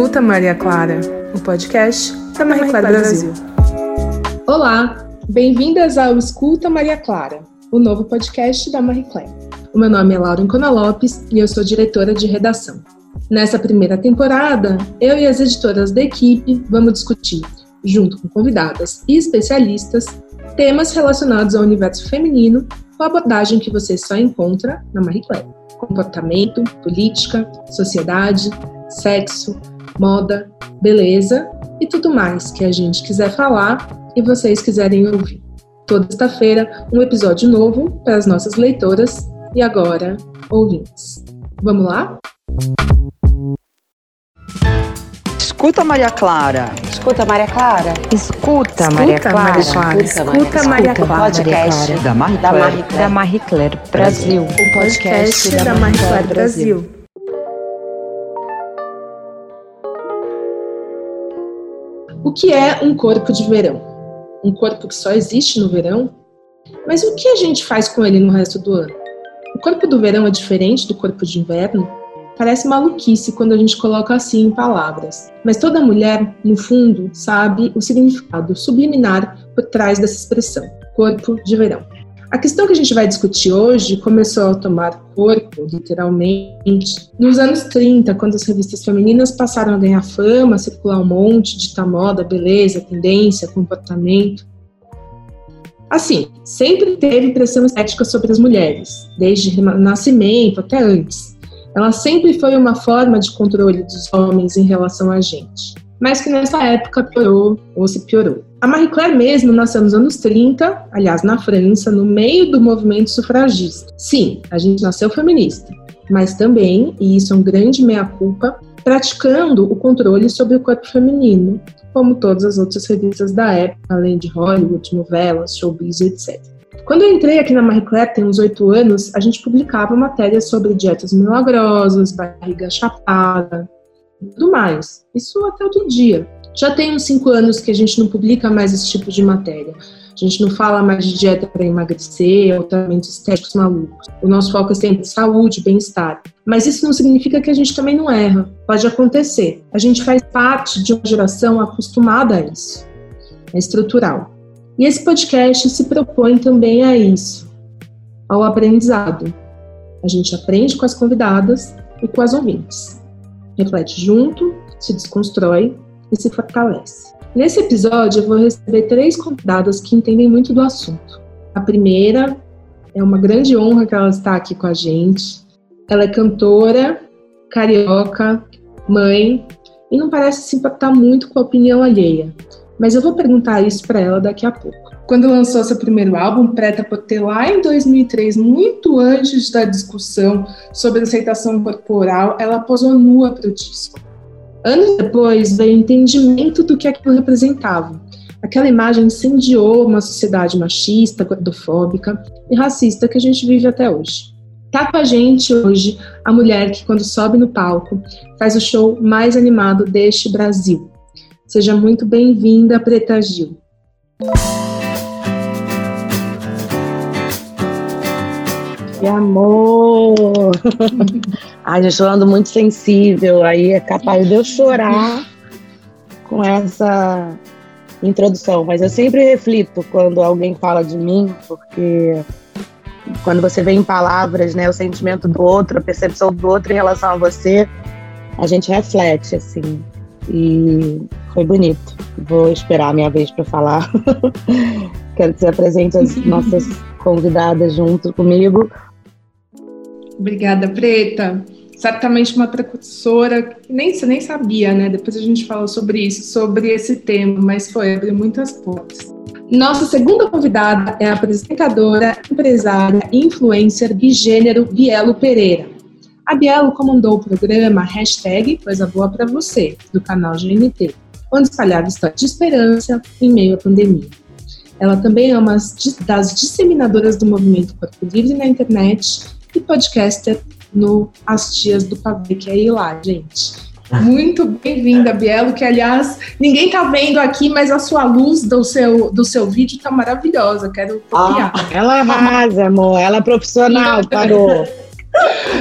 Escuta Maria Clara, o podcast da Maria Clara Brasil. Olá, bem-vindas ao Escuta Maria Clara, o novo podcast da Marie Claire. O meu nome é Laura Incona Lopes e eu sou diretora de redação. Nessa primeira temporada, eu e as editoras da equipe vamos discutir, junto com convidadas e especialistas, temas relacionados ao universo feminino com a abordagem que você só encontra na Marie Claire. Comportamento, política, sociedade, sexo, moda, beleza e tudo mais que a gente quiser falar e vocês quiserem ouvir. Toda sexta-feira, um episódio novo para as nossas leitoras e agora ouvintes. Vamos lá? Escuta Maria Clara. Escuta Maria Clara. Escuta Maria Clara. Escuta Maria Clara. Podcast Da Marie da Claire. Marie Da Claire. Marie Claire Brasil. O podcast da Marie Claire Brasil. O que é um corpo de verão? Um corpo que só existe no verão? Mas o que a gente faz com ele no resto do ano? O corpo do verão é diferente do corpo de inverno? Parece maluquice quando a gente coloca assim em palavras. Mas toda mulher, no fundo, sabe o significado subliminar por trás dessa expressão, corpo de verão. A questão que a gente vai discutir hoje começou a tomar corpo, literalmente, nos anos 30, quando as revistas femininas passaram a ganhar fama, circular um monte, ditar moda, beleza, tendência, comportamento. Assim, sempre teve pressão estética sobre as mulheres, desde o nascimento até antes. Ela sempre foi uma forma de controle dos homens em relação a gente, mas que nessa época piorou ou se piorou. A Marie Claire mesmo nasceu nos anos 30, aliás, na França, no meio do movimento sufragista. Sim, a gente nasceu feminista, mas também, e isso é um grande meia-culpa, praticando o controle sobre o corpo feminino, como todas as outras revistas da época, além de Hollywood, novelas, showbiz, etc. Quando eu entrei aqui na Marie Claire, tem uns oito anos, a gente publicava matérias sobre dietas milagrosas, barriga chapada, tudo mais. Isso até outro dia. Já tem uns cinco anos que a gente não publica mais esse tipo de matéria. A gente não fala mais de dieta para emagrecer ou tratamentos estéticos malucos. O nosso foco é sempre saúde, bem-estar. Mas isso não significa que a gente também não erra. Pode acontecer. A gente faz parte de uma geração acostumada a isso. É estrutural. E esse podcast se propõe também a isso, ao aprendizado. A gente aprende com as convidadas e com as ouvintes. Reflete junto, se desconstrói e se fortalece. Nesse episódio, eu vou receber três convidadas que entendem muito do assunto. A primeira é uma grande honra que ela está aqui com a gente. Ela é cantora, carioca, mãe e não parece se importar muito com a opinião alheia. Mas eu vou perguntar isso para ela daqui a pouco. Quando lançou seu primeiro álbum, Preta por Ter, lá em 2003, muito antes da discussão sobre aceitação corporal, ela posou nua para o disco. Anos depois veio o entendimento do que aquilo representava. Aquela imagem incendiou uma sociedade machista, gordofóbica e racista que a gente vive até hoje. Tá com a gente hoje a mulher que, quando sobe no palco, faz o show mais animado deste Brasil. Seja muito bem-vinda, Preta Gil. Que amor! Ai, eu estou ando muito sensível, aí é capaz de eu chorar com essa introdução. Mas eu sempre reflito quando alguém fala de mim, porque quando você vê em palavras né, o sentimento do outro, a percepção do outro em relação a você, a gente reflete, assim. E foi bonito. Vou esperar a minha vez para falar. Quero que você apresente as nossas convidadas junto comigo. Obrigada, Preta. Certamente uma precursora que nem, você nem sabia, né? Depois a gente fala sobre isso, sobre esse tema, mas foi abrir muitas portas. Nossa segunda convidada é a apresentadora, empresária influencer de gênero Bielo Pereira. A Bielo comandou o programa Hashtag Coisa Boa Pra Você, do canal GNT, onde espalhava histórias de esperança em meio à pandemia. Ela também é uma das disseminadoras do movimento Corpo Livre na internet e podcaster no As Tias do Pavê, que é aí lá, gente. Muito bem-vinda, Bielo, que aliás, ninguém tá vendo aqui, mas a sua luz do seu, do seu vídeo tá maravilhosa, quero copiar. Ela arrasa, amor. Ela é profissional, parou.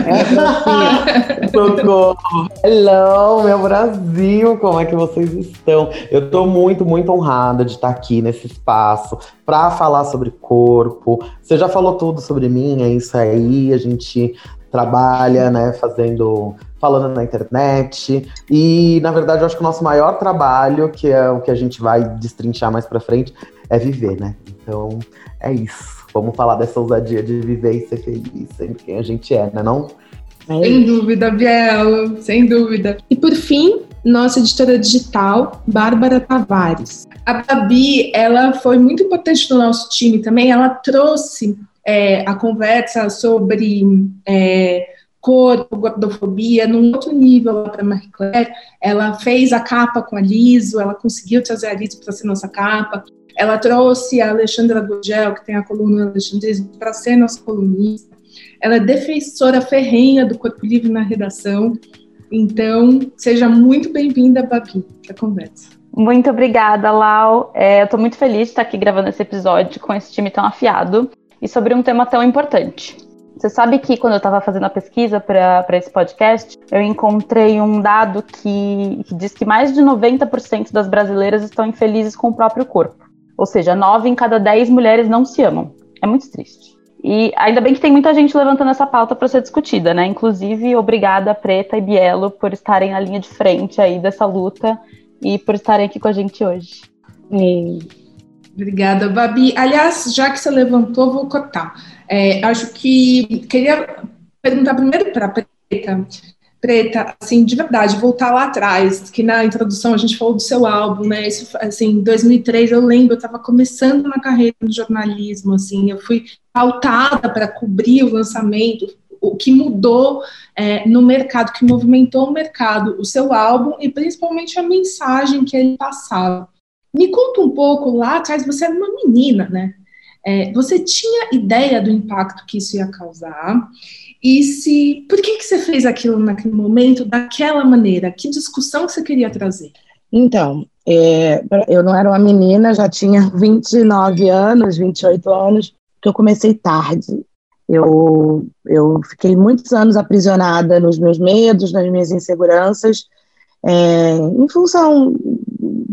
É Socorro! Hello, meu Brasil! Como é que vocês estão? Eu estou muito, muito honrada de estar aqui nesse espaço para falar sobre corpo. Você já falou tudo sobre mim, é isso aí. A gente trabalha, né, fazendo, falando na internet. E, na verdade, eu acho que o nosso maior trabalho, que é o que a gente vai destrinchar mais para frente, é viver, né? Então, é isso. Vamos falar dessa ousadia de viver e ser feliz, sendo quem a gente é, né? Não? É sem dúvida, Biel, sem dúvida. E por fim, nossa editora digital, Bárbara Tavares. A Babi, ela foi muito importante no nosso time também. Ela trouxe é, a conversa sobre é, corpo, gordofobia, num outro nível para Marie Claire. Ela fez a capa com a Liso, ela conseguiu trazer a Liso para ser nossa capa. Ela trouxe a Alexandra Gugel, que tem a coluna Alexandrismo, para ser nossa colunista. Ela é defensora ferrenha do Corpo Livre na redação. Então, seja muito bem-vinda, Babi, para a conversa. Muito obrigada, Lau. É, eu estou muito feliz de estar aqui gravando esse episódio com esse time tão afiado e sobre um tema tão importante. Você sabe que quando eu estava fazendo a pesquisa para esse podcast, eu encontrei um dado que, que diz que mais de 90% das brasileiras estão infelizes com o próprio corpo. Ou seja, 9 em cada 10 mulheres não se amam. É muito triste. E ainda bem que tem muita gente levantando essa pauta para ser discutida, né? Inclusive, obrigada Preta e Bielo por estarem na linha de frente aí dessa luta e por estarem aqui com a gente hoje. E... Obrigada, Babi. Aliás, já que você levantou, vou cortar. É, acho que queria perguntar primeiro para a Preta. Preta, assim, de verdade, voltar lá atrás, que na introdução a gente falou do seu álbum, né? Isso, assim, em 2003 eu lembro, eu estava começando na carreira no jornalismo, assim, eu fui pautada para cobrir o lançamento, o que mudou é, no mercado, que movimentou o mercado, o seu álbum e principalmente a mensagem que ele passava. Me conta um pouco, lá atrás você era uma menina, né? É, você tinha ideia do impacto que isso ia causar? E se por que, que você fez aquilo naquele momento, daquela maneira? Que discussão que você queria trazer? Então, é, eu não era uma menina, já tinha 29 anos, 28 anos, que eu comecei tarde. Eu, eu fiquei muitos anos aprisionada nos meus medos, nas minhas inseguranças, é, em função,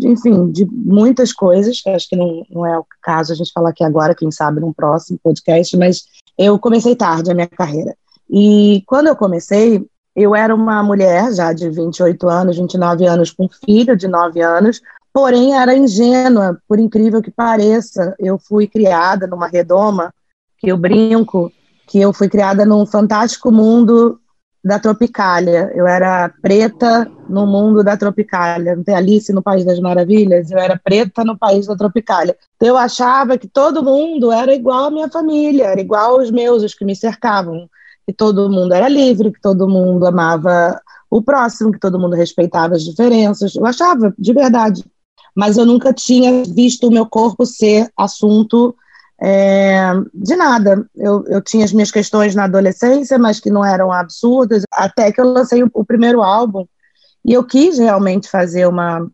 enfim, de muitas coisas. Acho que não, não é o caso a gente falar aqui agora, quem sabe num próximo podcast, mas eu comecei tarde a minha carreira. E quando eu comecei, eu era uma mulher já de 28 anos, 29 anos, com filho de 9 anos, porém era ingênua, por incrível que pareça. Eu fui criada numa redoma, que eu brinco, que eu fui criada num fantástico mundo da Tropicália. Eu era preta no mundo da Tropicália. Não tem Alice no País das Maravilhas? Eu era preta no País da Tropicália. Então, eu achava que todo mundo era igual à minha família, era igual aos meus, os que me cercavam que todo mundo era livre, que todo mundo amava o próximo, que todo mundo respeitava as diferenças. Eu achava, de verdade. Mas eu nunca tinha visto o meu corpo ser assunto é, de nada. Eu, eu tinha as minhas questões na adolescência, mas que não eram absurdas, até que eu lancei o, o primeiro álbum. E eu quis realmente fazer uma,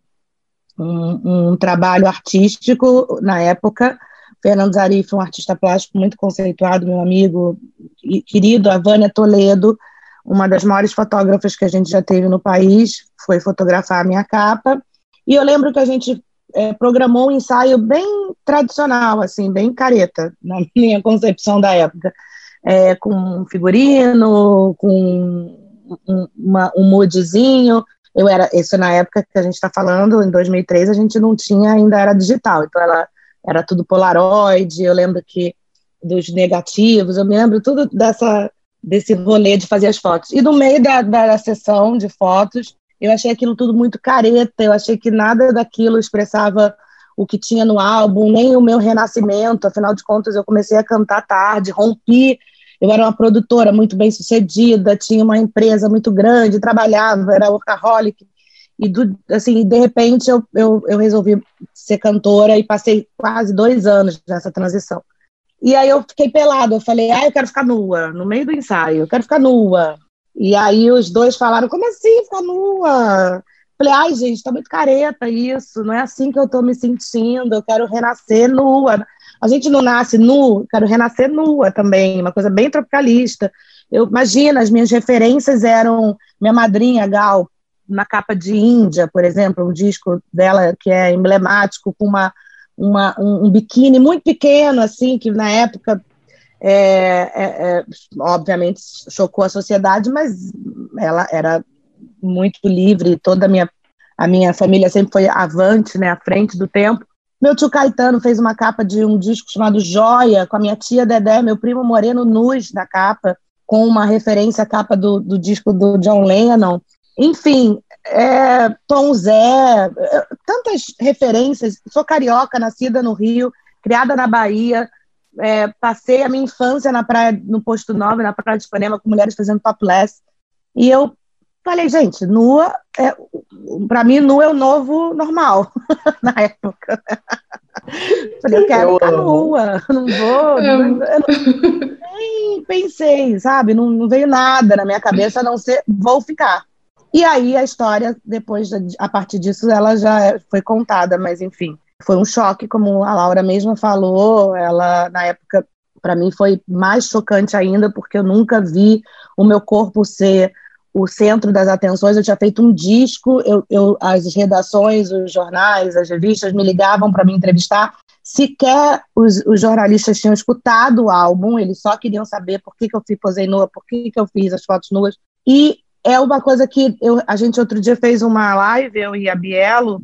um, um trabalho artístico na época Fernando Zarif, um artista plástico muito conceituado, meu amigo e querido, a Vânia Toledo, uma das maiores fotógrafas que a gente já teve no país, foi fotografar a minha capa. E eu lembro que a gente é, programou um ensaio bem tradicional, assim, bem careta, na minha concepção da época, é, com figurino, com um, uma, um moodzinho. Eu era, isso na época que a gente está falando, em 2003, a gente não tinha, ainda era digital, então ela era tudo Polaroid, eu lembro que dos negativos, eu me lembro tudo dessa, desse rolê de fazer as fotos. E no meio da, da sessão de fotos, eu achei aquilo tudo muito careta, eu achei que nada daquilo expressava o que tinha no álbum, nem o meu renascimento, afinal de contas eu comecei a cantar tarde, rompi, eu era uma produtora muito bem sucedida, tinha uma empresa muito grande, trabalhava, era workaholic, e do, assim, de repente eu, eu, eu resolvi ser cantora e passei quase dois anos nessa transição. E aí eu fiquei pelada, eu falei, ah, eu quero ficar nua, no meio do ensaio, eu quero ficar nua. E aí os dois falaram, como assim ficar nua? Falei, ai, gente, tá muito careta isso, não é assim que eu tô me sentindo, eu quero renascer nua. A gente não nasce nu, quero renascer nua também, uma coisa bem tropicalista. Eu imagina, as minhas referências eram minha madrinha Gal, na capa de Índia, por exemplo, um disco dela que é emblemático com uma, uma um, um biquíni muito pequeno assim, que na época é, é, é, obviamente chocou a sociedade, mas ela era muito livre, toda a minha, a minha família sempre foi avante, né, à frente do tempo. Meu tio Caetano fez uma capa de um disco chamado Joia, com a minha tia Dedé, meu primo Moreno Nuz na capa, com uma referência à capa do, do disco do John Lennon. Enfim, é, Tom Zé, é, tantas referências. Sou carioca, nascida no Rio, criada na Bahia, é, passei a minha infância na praia, no Posto 9, na Praia de Ipanema, com mulheres fazendo topless. E eu falei, gente, nua, é, para mim, nua é o novo normal, na época. falei, eu quero eu ficar amo. nua, não vou. Não, não, nem pensei, sabe? Não, não veio nada na minha cabeça a não ser, vou ficar. E aí a história, depois, a partir disso, ela já foi contada, mas enfim foi um choque, como a Laura mesma falou. Ela, na época, para mim foi mais chocante ainda, porque eu nunca vi o meu corpo ser o centro das atenções. Eu tinha feito um disco, eu, eu as redações, os jornais, as revistas me ligavam para me entrevistar. Sequer os, os, jornalistas tinham escutado o álbum, eles só queriam saber por que, que eu posei nua, por que, que eu fiz as fotos nuas. E é uma coisa que eu, a gente outro dia fez uma live, eu e a Bielo,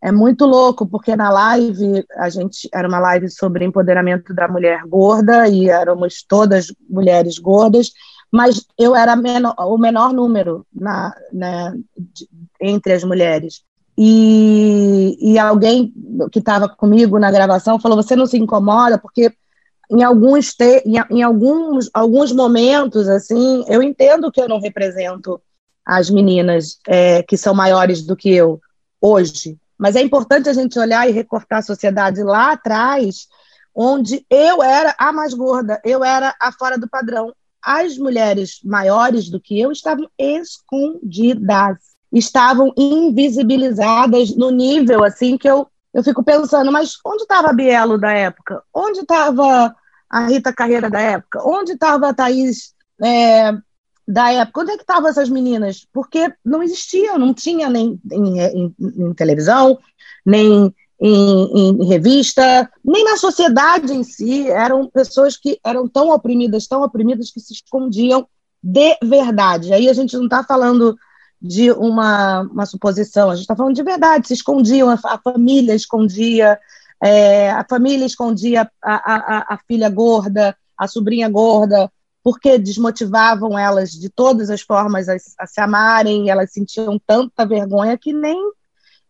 é muito louco, porque na live, a gente era uma live sobre empoderamento da mulher gorda, e éramos todas mulheres gordas, mas eu era menor, o menor número na, né, de, entre as mulheres. E, e alguém que estava comigo na gravação falou: Você não se incomoda? Porque em alguns, te, em, em, alguns, alguns momentos, assim, eu entendo que eu não represento as meninas é, que são maiores do que eu hoje, mas é importante a gente olhar e recortar a sociedade lá atrás, onde eu era a mais gorda, eu era a fora do padrão. As mulheres maiores do que eu estavam escondidas, estavam invisibilizadas no nível assim que eu, eu fico pensando, mas onde estava a Bielo da época? Onde estava a Rita Carreira da época? Onde estava a Thaís é, da época, onde é que estavam essas meninas? Porque não existiam, não tinha nem em, em, em televisão, nem em, em, revista, nem na sociedade em si, eram pessoas que eram tão oprimidas, tão oprimidas que se escondiam de verdade. Aí a gente não está falando de uma, uma suposição, a gente está falando de verdade, se escondiam, a, a família escondia, é, a família escondia a, a, a filha gorda, a sobrinha gorda, porque desmotivavam elas de todas as formas a, a se amarem, elas sentiam tanta vergonha que nem.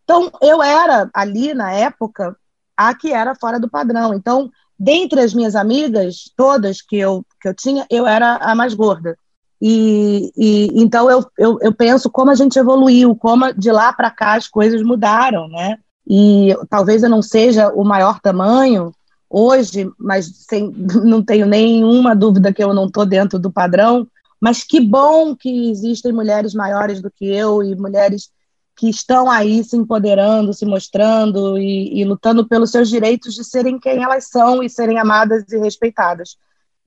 Então, eu era ali na época a que era fora do padrão. Então, dentre as minhas amigas, todas que eu, que eu tinha, eu era a mais gorda. E, e então eu, eu, eu penso como a gente evoluiu, como de lá para cá as coisas mudaram, né? E talvez eu não seja o maior tamanho, hoje, mas sem, não tenho nenhuma dúvida que eu não estou dentro do padrão. Mas que bom que existem mulheres maiores do que eu e mulheres que estão aí se empoderando, se mostrando e, e lutando pelos seus direitos de serem quem elas são e serem amadas e respeitadas.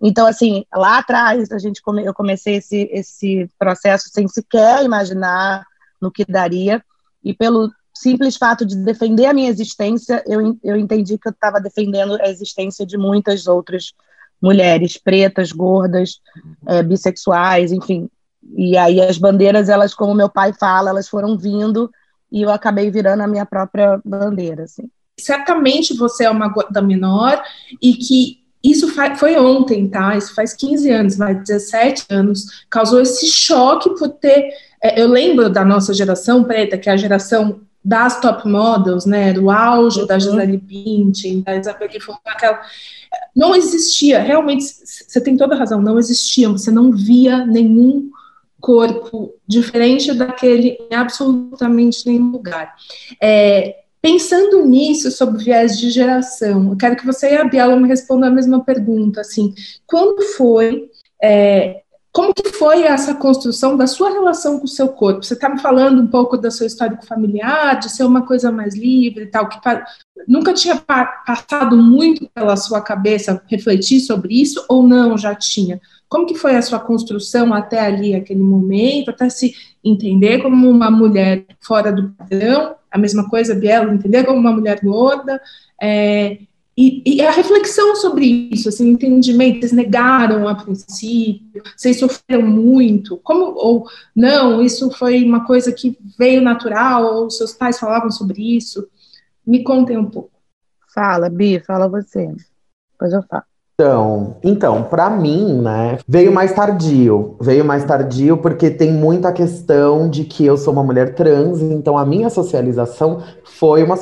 Então, assim, lá atrás a gente come, eu comecei esse, esse processo sem sequer imaginar no que daria, e pelo simples fato de defender a minha existência, eu, eu entendi que eu estava defendendo a existência de muitas outras mulheres pretas, gordas, é, bissexuais, enfim. E aí as bandeiras, elas, como meu pai fala, elas foram vindo e eu acabei virando a minha própria bandeira, assim. Certamente você é uma gorda menor e que isso foi ontem, tá? Isso faz 15 anos, vai 17 anos, causou esse choque por ter. É, eu lembro da nossa geração preta, que é a geração das top models, né, do auge uhum. da Gisele Bündchen, da Fonfon, aquela não existia, realmente, você tem toda a razão, não existia, você não via nenhum corpo diferente daquele em absolutamente nenhum lugar. É, pensando nisso, sobre viés de geração, eu quero que você e a Biela me respondam a mesma pergunta, assim, quando foi é, como que foi essa construção da sua relação com o seu corpo? Você está me falando um pouco da sua história familiar, de ser uma coisa mais livre e tal, que nunca tinha passado muito pela sua cabeça refletir sobre isso ou não, já tinha? Como que foi a sua construção até ali, aquele momento, até se entender como uma mulher fora do padrão, a mesma coisa, Biela, entender como uma mulher gorda, é, e, e, a reflexão sobre isso, assim, entendimento, vocês negaram a princípio, vocês sofreram muito, como, ou não, isso foi uma coisa que veio natural, ou seus pais falavam sobre isso? Me contem um pouco. Fala, Bi, fala você, depois eu falo. Então, então, para mim, né, veio mais tardio. Veio mais tardio porque tem muita questão de que eu sou uma mulher trans, então a minha socialização foi uma,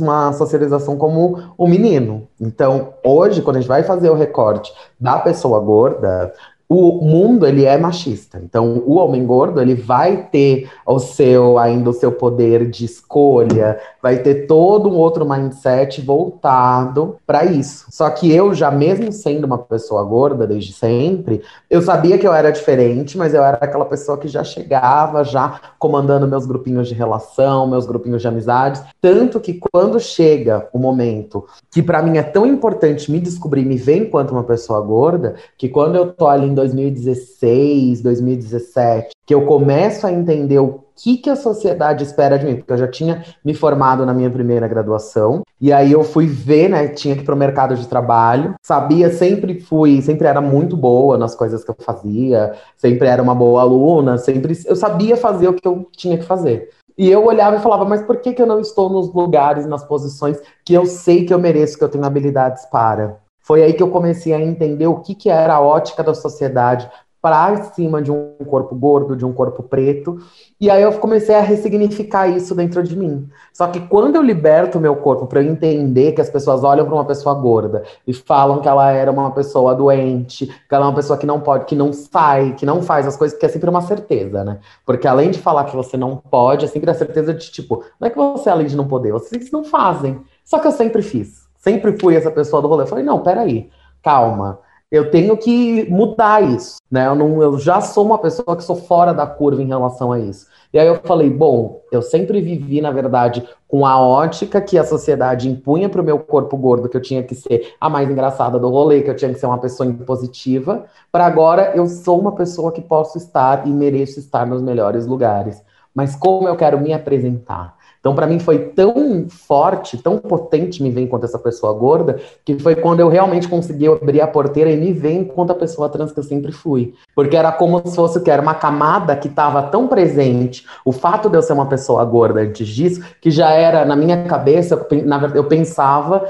uma socialização como o um menino. Então, hoje, quando a gente vai fazer o recorte da pessoa gorda, o mundo ele é machista. Então, o homem gordo ele vai ter o seu ainda o seu poder de escolha, vai ter todo um outro mindset voltado para isso. Só que eu já mesmo sendo uma pessoa gorda desde sempre, eu sabia que eu era diferente, mas eu era aquela pessoa que já chegava já comandando meus grupinhos de relação, meus grupinhos de amizades, tanto que quando chega o momento que para mim é tão importante me descobrir, me ver enquanto uma pessoa gorda, que quando eu tô ali em 2016, 2017, que eu começo a entender o que, que a sociedade espera de mim, porque eu já tinha me formado na minha primeira graduação, e aí eu fui ver, né, tinha que ir pro mercado de trabalho, sabia, sempre fui, sempre era muito boa nas coisas que eu fazia, sempre era uma boa aluna, sempre, eu sabia fazer o que eu tinha que fazer. E eu olhava e falava, mas por que, que eu não estou nos lugares, nas posições que eu sei que eu mereço, que eu tenho habilidades para? Foi aí que eu comecei a entender o que, que era a ótica da sociedade para cima de um corpo gordo, de um corpo preto. E aí eu comecei a ressignificar isso dentro de mim. Só que quando eu liberto o meu corpo para eu entender que as pessoas olham para uma pessoa gorda e falam que ela era uma pessoa doente, que ela é uma pessoa que não pode, que não sai, que não faz as coisas, que é sempre uma certeza, né? Porque além de falar que você não pode, é sempre a certeza de tipo, não é que você além de não poder, vocês não fazem. Só que eu sempre fiz sempre fui essa pessoa do rolê. Eu falei, não, peraí, calma. Eu tenho que mudar isso, né? Eu, não, eu já sou uma pessoa que sou fora da curva em relação a isso. E aí eu falei, bom, eu sempre vivi, na verdade, com a ótica que a sociedade impunha para o meu corpo gordo, que eu tinha que ser a mais engraçada do rolê, que eu tinha que ser uma pessoa impositiva, para agora eu sou uma pessoa que posso estar e mereço estar nos melhores lugares. Mas como eu quero me apresentar? Então, para mim, foi tão forte, tão potente me ver enquanto essa pessoa gorda, que foi quando eu realmente consegui abrir a porteira e me ver enquanto a pessoa trans que eu sempre fui. Porque era como se fosse que era uma camada que estava tão presente, o fato de eu ser uma pessoa gorda antes disso, que já era na minha cabeça, na verdade, eu pensava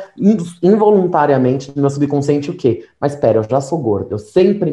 involuntariamente no meu subconsciente o quê? Mas espera, eu já sou gorda, eu sempre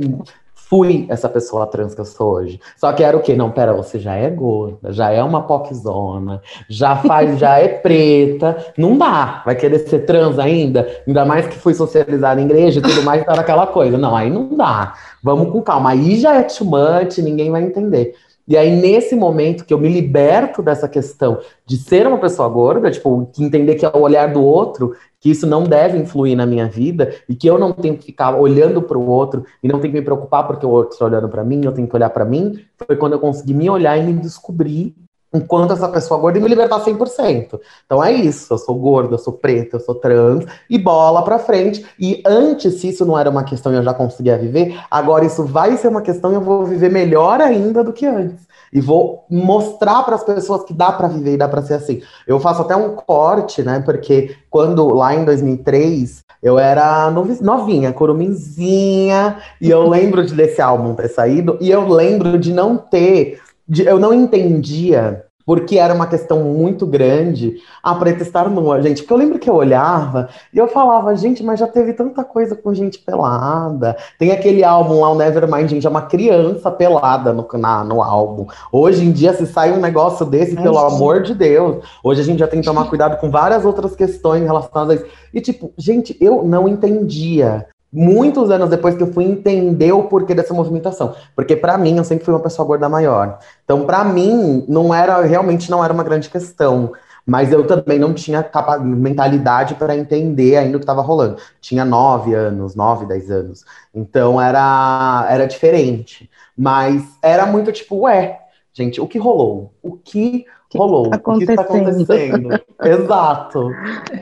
fui essa pessoa trans que eu sou hoje. Só que era o quê? Não, pera, você já é gorda, já é uma poczona, já faz, já é preta, não dá. Vai querer ser trans ainda? Ainda mais que fui socializada em igreja e tudo mais, tá aquela coisa. Não, aí não dá. Vamos com calma. Aí já é too much, ninguém vai entender. E aí, nesse momento que eu me liberto dessa questão de ser uma pessoa gorda, tipo, entender que é o olhar do outro que isso não deve influir na minha vida e que eu não tenho que ficar olhando para o outro e não tenho que me preocupar porque o outro está olhando para mim, eu tenho que olhar para mim, foi quando eu consegui me olhar e me descobrir enquanto essa pessoa gorda e me libertar 100%. Então é isso, eu sou gorda, eu sou preta, eu sou trans e bola para frente. E antes, se isso não era uma questão e eu já conseguia viver, agora isso vai ser uma questão e eu vou viver melhor ainda do que antes e vou mostrar para as pessoas que dá para viver e dá para ser assim. Eu faço até um corte, né? Porque quando lá em 2003 eu era novinha, coruminzinha, e eu lembro de desse álbum ter saído e eu lembro de não ter, de, eu não entendia porque era uma questão muito grande a preta estar nua, gente. Porque eu lembro que eu olhava e eu falava, gente, mas já teve tanta coisa com gente pelada. Tem aquele álbum lá, o Nevermind, gente, é uma criança pelada no, na, no álbum. Hoje em dia, se sai um negócio desse, é pelo amor de Deus, hoje a gente já tem que tomar cuidado com várias outras questões relacionadas a isso. E, tipo, gente, eu não entendia muitos anos depois que eu fui entender o porquê dessa movimentação. Porque para mim, eu sempre fui uma pessoa gorda maior. Então, para mim, não era realmente não era uma grande questão. Mas eu também não tinha mentalidade para entender ainda o que estava rolando. Tinha nove anos, nove, dez anos. Então era, era diferente. Mas era muito tipo, ué, gente, o que rolou? O que rolou? Tá o que está acontecendo? Exato.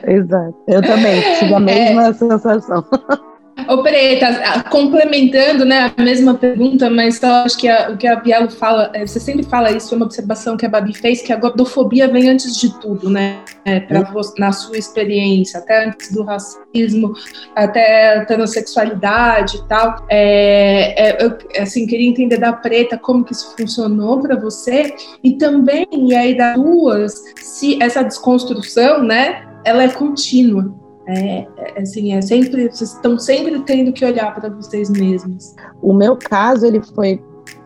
Exato. Eu também tive a mesma é... sensação. Ô, Preta, complementando né, a mesma pergunta, mas só acho que a, o que a Bielo fala, é, você sempre fala isso, foi uma observação que a Babi fez, que a gordofobia vem antes de tudo, né? É, pra, na sua experiência, até antes do racismo, até a transexualidade e tal. É, é, eu, assim, queria entender da Preta como que isso funcionou para você, e também, e aí das duas, se essa desconstrução, né, ela é contínua. É, é, assim, é sempre, vocês estão sempre tendo que olhar para vocês mesmos. O meu caso, ele foi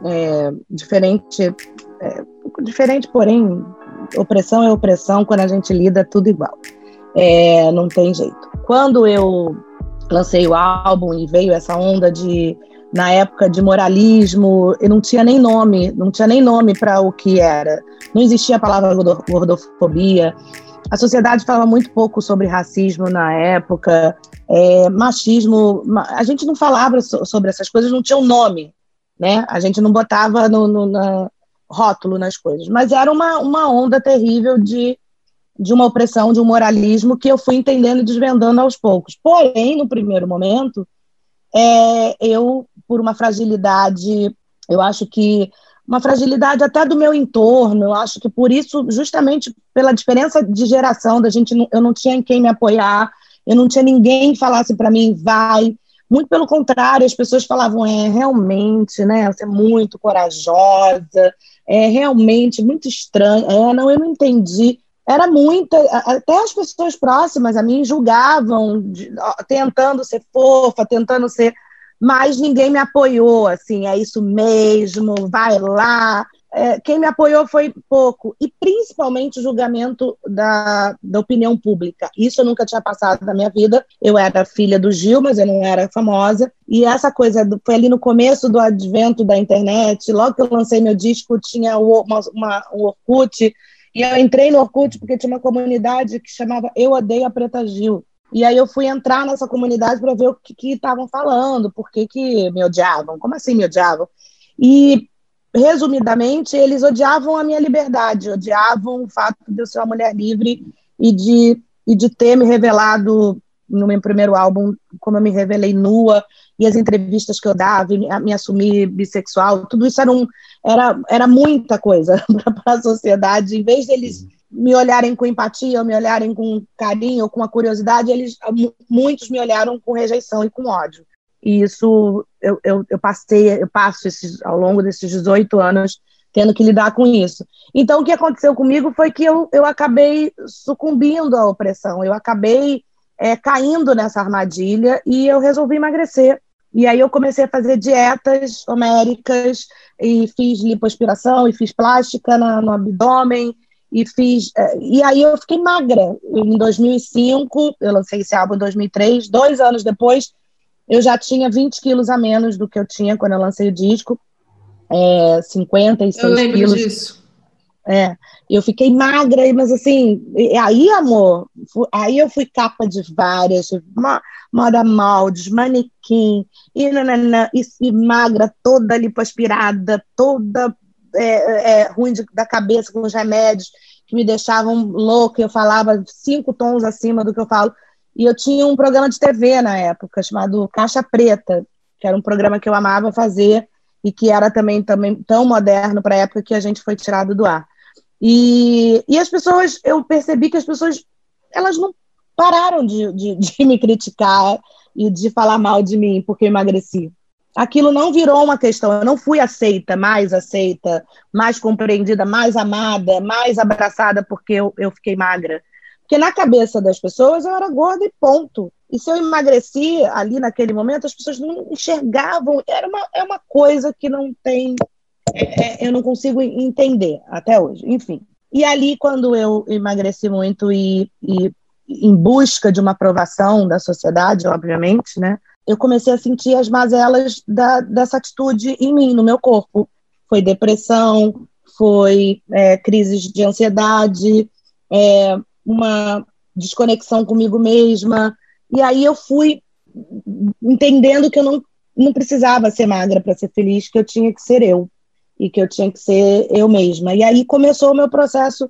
é, diferente, é, diferente, porém, opressão é opressão, quando a gente lida tudo igual. É, não tem jeito. Quando eu lancei o álbum e veio essa onda de na época de moralismo, eu não tinha nem nome, não tinha nem nome para o que era. Não existia a palavra gordofobia, a sociedade falava muito pouco sobre racismo na época, é, machismo. A gente não falava sobre essas coisas, não tinha um nome, né? A gente não botava no, no na, rótulo nas coisas. Mas era uma, uma onda terrível de, de uma opressão, de um moralismo que eu fui entendendo e desvendando aos poucos. Porém, no primeiro momento, é, eu, por uma fragilidade, eu acho que uma fragilidade até do meu entorno. Eu acho que por isso, justamente pela diferença de geração, da gente, eu não tinha em quem me apoiar, eu não tinha ninguém que falasse para mim, vai. Muito pelo contrário, as pessoas falavam, é, realmente, né, você é muito corajosa, é realmente muito estranho. É, não, eu não entendi. Era muita, até as pessoas próximas a mim julgavam, tentando ser fofa, tentando ser mas ninguém me apoiou, assim, é isso mesmo, vai lá. É, quem me apoiou foi pouco, e principalmente o julgamento da, da opinião pública. Isso eu nunca tinha passado na minha vida. Eu era filha do Gil, mas eu não era famosa. E essa coisa do, foi ali no começo do advento da internet. Logo que eu lancei meu disco, tinha uma, uma, um Orkut. E eu entrei no Orkut porque tinha uma comunidade que chamava Eu Odeio a Preta Gil. E aí eu fui entrar nessa comunidade para ver o que estavam falando, por que, que me odiavam, como assim me odiavam. E, resumidamente, eles odiavam a minha liberdade, odiavam o fato de eu ser uma mulher livre e de, e de ter me revelado no meu primeiro álbum, como eu me revelei nua, e as entrevistas que eu dava, e me, me assumir bissexual, tudo isso era, um, era, era muita coisa para a sociedade. Em vez deles me olharem com empatia, ou me olharem com carinho, ou com a curiosidade, eles muitos me olharam com rejeição e com ódio. E isso eu, eu, eu passei, eu passo esses, ao longo desses 18 anos tendo que lidar com isso. Então, o que aconteceu comigo foi que eu, eu acabei sucumbindo à opressão, eu acabei é, caindo nessa armadilha e eu resolvi emagrecer. E aí eu comecei a fazer dietas homéricas e fiz lipoaspiração e fiz plástica na, no abdômen e fiz. Eh, e aí eu fiquei magra. Em 2005, eu lancei esse álbum em 2003, dois anos depois, eu já tinha 20 quilos a menos do que eu tinha quando eu lancei o disco. É, 56 eu lembro quilos. disso. É, eu fiquei magra, mas assim, aí, amor, aí eu fui capa de várias, moda moldes, manequim, e, nanana, e, e magra, toda lipoaspirada, toda é, é, ruim de, da cabeça com os remédios que me deixavam louca. Eu falava cinco tons acima do que eu falo. E eu tinha um programa de TV na época chamado Caixa Preta, que era um programa que eu amava fazer e que era também, também tão moderno para a época que a gente foi tirado do ar. E, e as pessoas, eu percebi que as pessoas, elas não pararam de, de, de me criticar e de falar mal de mim porque eu emagreci aquilo não virou uma questão. Eu não fui aceita, mais aceita, mais compreendida, mais amada, mais abraçada porque eu, eu fiquei magra. Porque na cabeça das pessoas eu era gorda e ponto. E se eu emagreci ali naquele momento, as pessoas não enxergavam. Era uma, é uma coisa que não tem. É, é eu não consigo entender até hoje. Enfim. E ali, quando eu emagreci muito e, e em busca de uma aprovação da sociedade, obviamente, né? Eu comecei a sentir as mazelas da, dessa atitude em mim, no meu corpo. Foi depressão, foi é, crises de ansiedade, é, uma desconexão comigo mesma. E aí eu fui entendendo que eu não, não precisava ser magra para ser feliz, que eu tinha que ser eu e que eu tinha que ser eu mesma. E aí começou o meu processo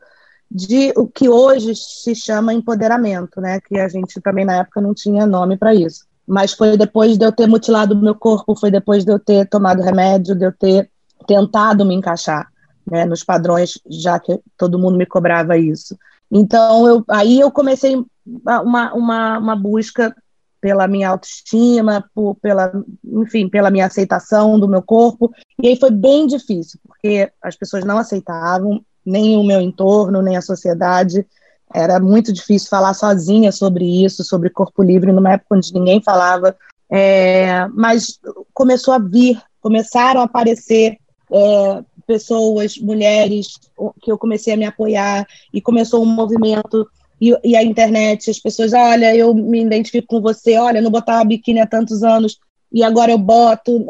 de o que hoje se chama empoderamento, né? Que a gente também na época não tinha nome para isso. Mas foi depois de eu ter mutilado o meu corpo, foi depois de eu ter tomado remédio, de eu ter tentado me encaixar né, nos padrões, já que todo mundo me cobrava isso. Então, eu, aí eu comecei uma, uma, uma busca pela minha autoestima, por, pela, enfim, pela minha aceitação do meu corpo. E aí foi bem difícil, porque as pessoas não aceitavam, nem o meu entorno, nem a sociedade. Era muito difícil falar sozinha sobre isso, sobre corpo livre, numa época onde ninguém falava. É, mas começou a vir, começaram a aparecer é, pessoas, mulheres, que eu comecei a me apoiar e começou um movimento e, e, a internet, as pessoas, olha, eu me identifico com você, olha, não botava biquíni há tantos anos e agora eu boto,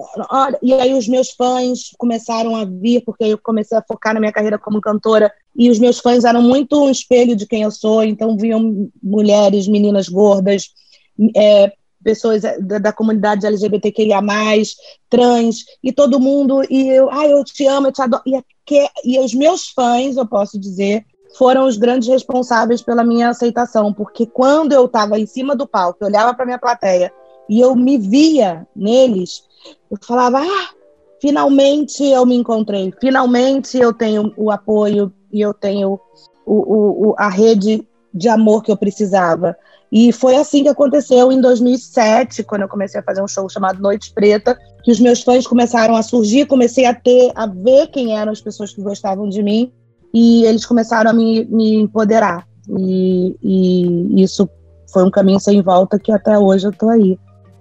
e aí os meus fãs começaram a vir, porque eu comecei a focar na minha carreira como cantora, e os meus fãs eram muito um espelho de quem eu sou, então vinham mulheres, meninas gordas, é, pessoas da, da, comunidade LGBTQIA+, trans, e todo mundo, e eu, ai, eu te amo, eu te adoro, e, que, e os meus fãs, eu posso dizer, foram os grandes responsáveis pela minha aceitação, porque quando eu estava em cima do palco, eu olhava para minha plateia e eu me via neles, eu falava, ah, finalmente eu me encontrei, finalmente eu tenho o apoio e eu tenho o, o, a rede de amor que eu precisava. E foi assim que aconteceu em 2007, quando eu comecei a fazer um show chamado Noite Preta, que os meus fãs começaram a surgir, comecei a ter, a ver quem eram as pessoas que gostavam de mim, e eles começaram a me, me empoderar. E, e isso foi um caminho sem volta que até hoje eu tô aí.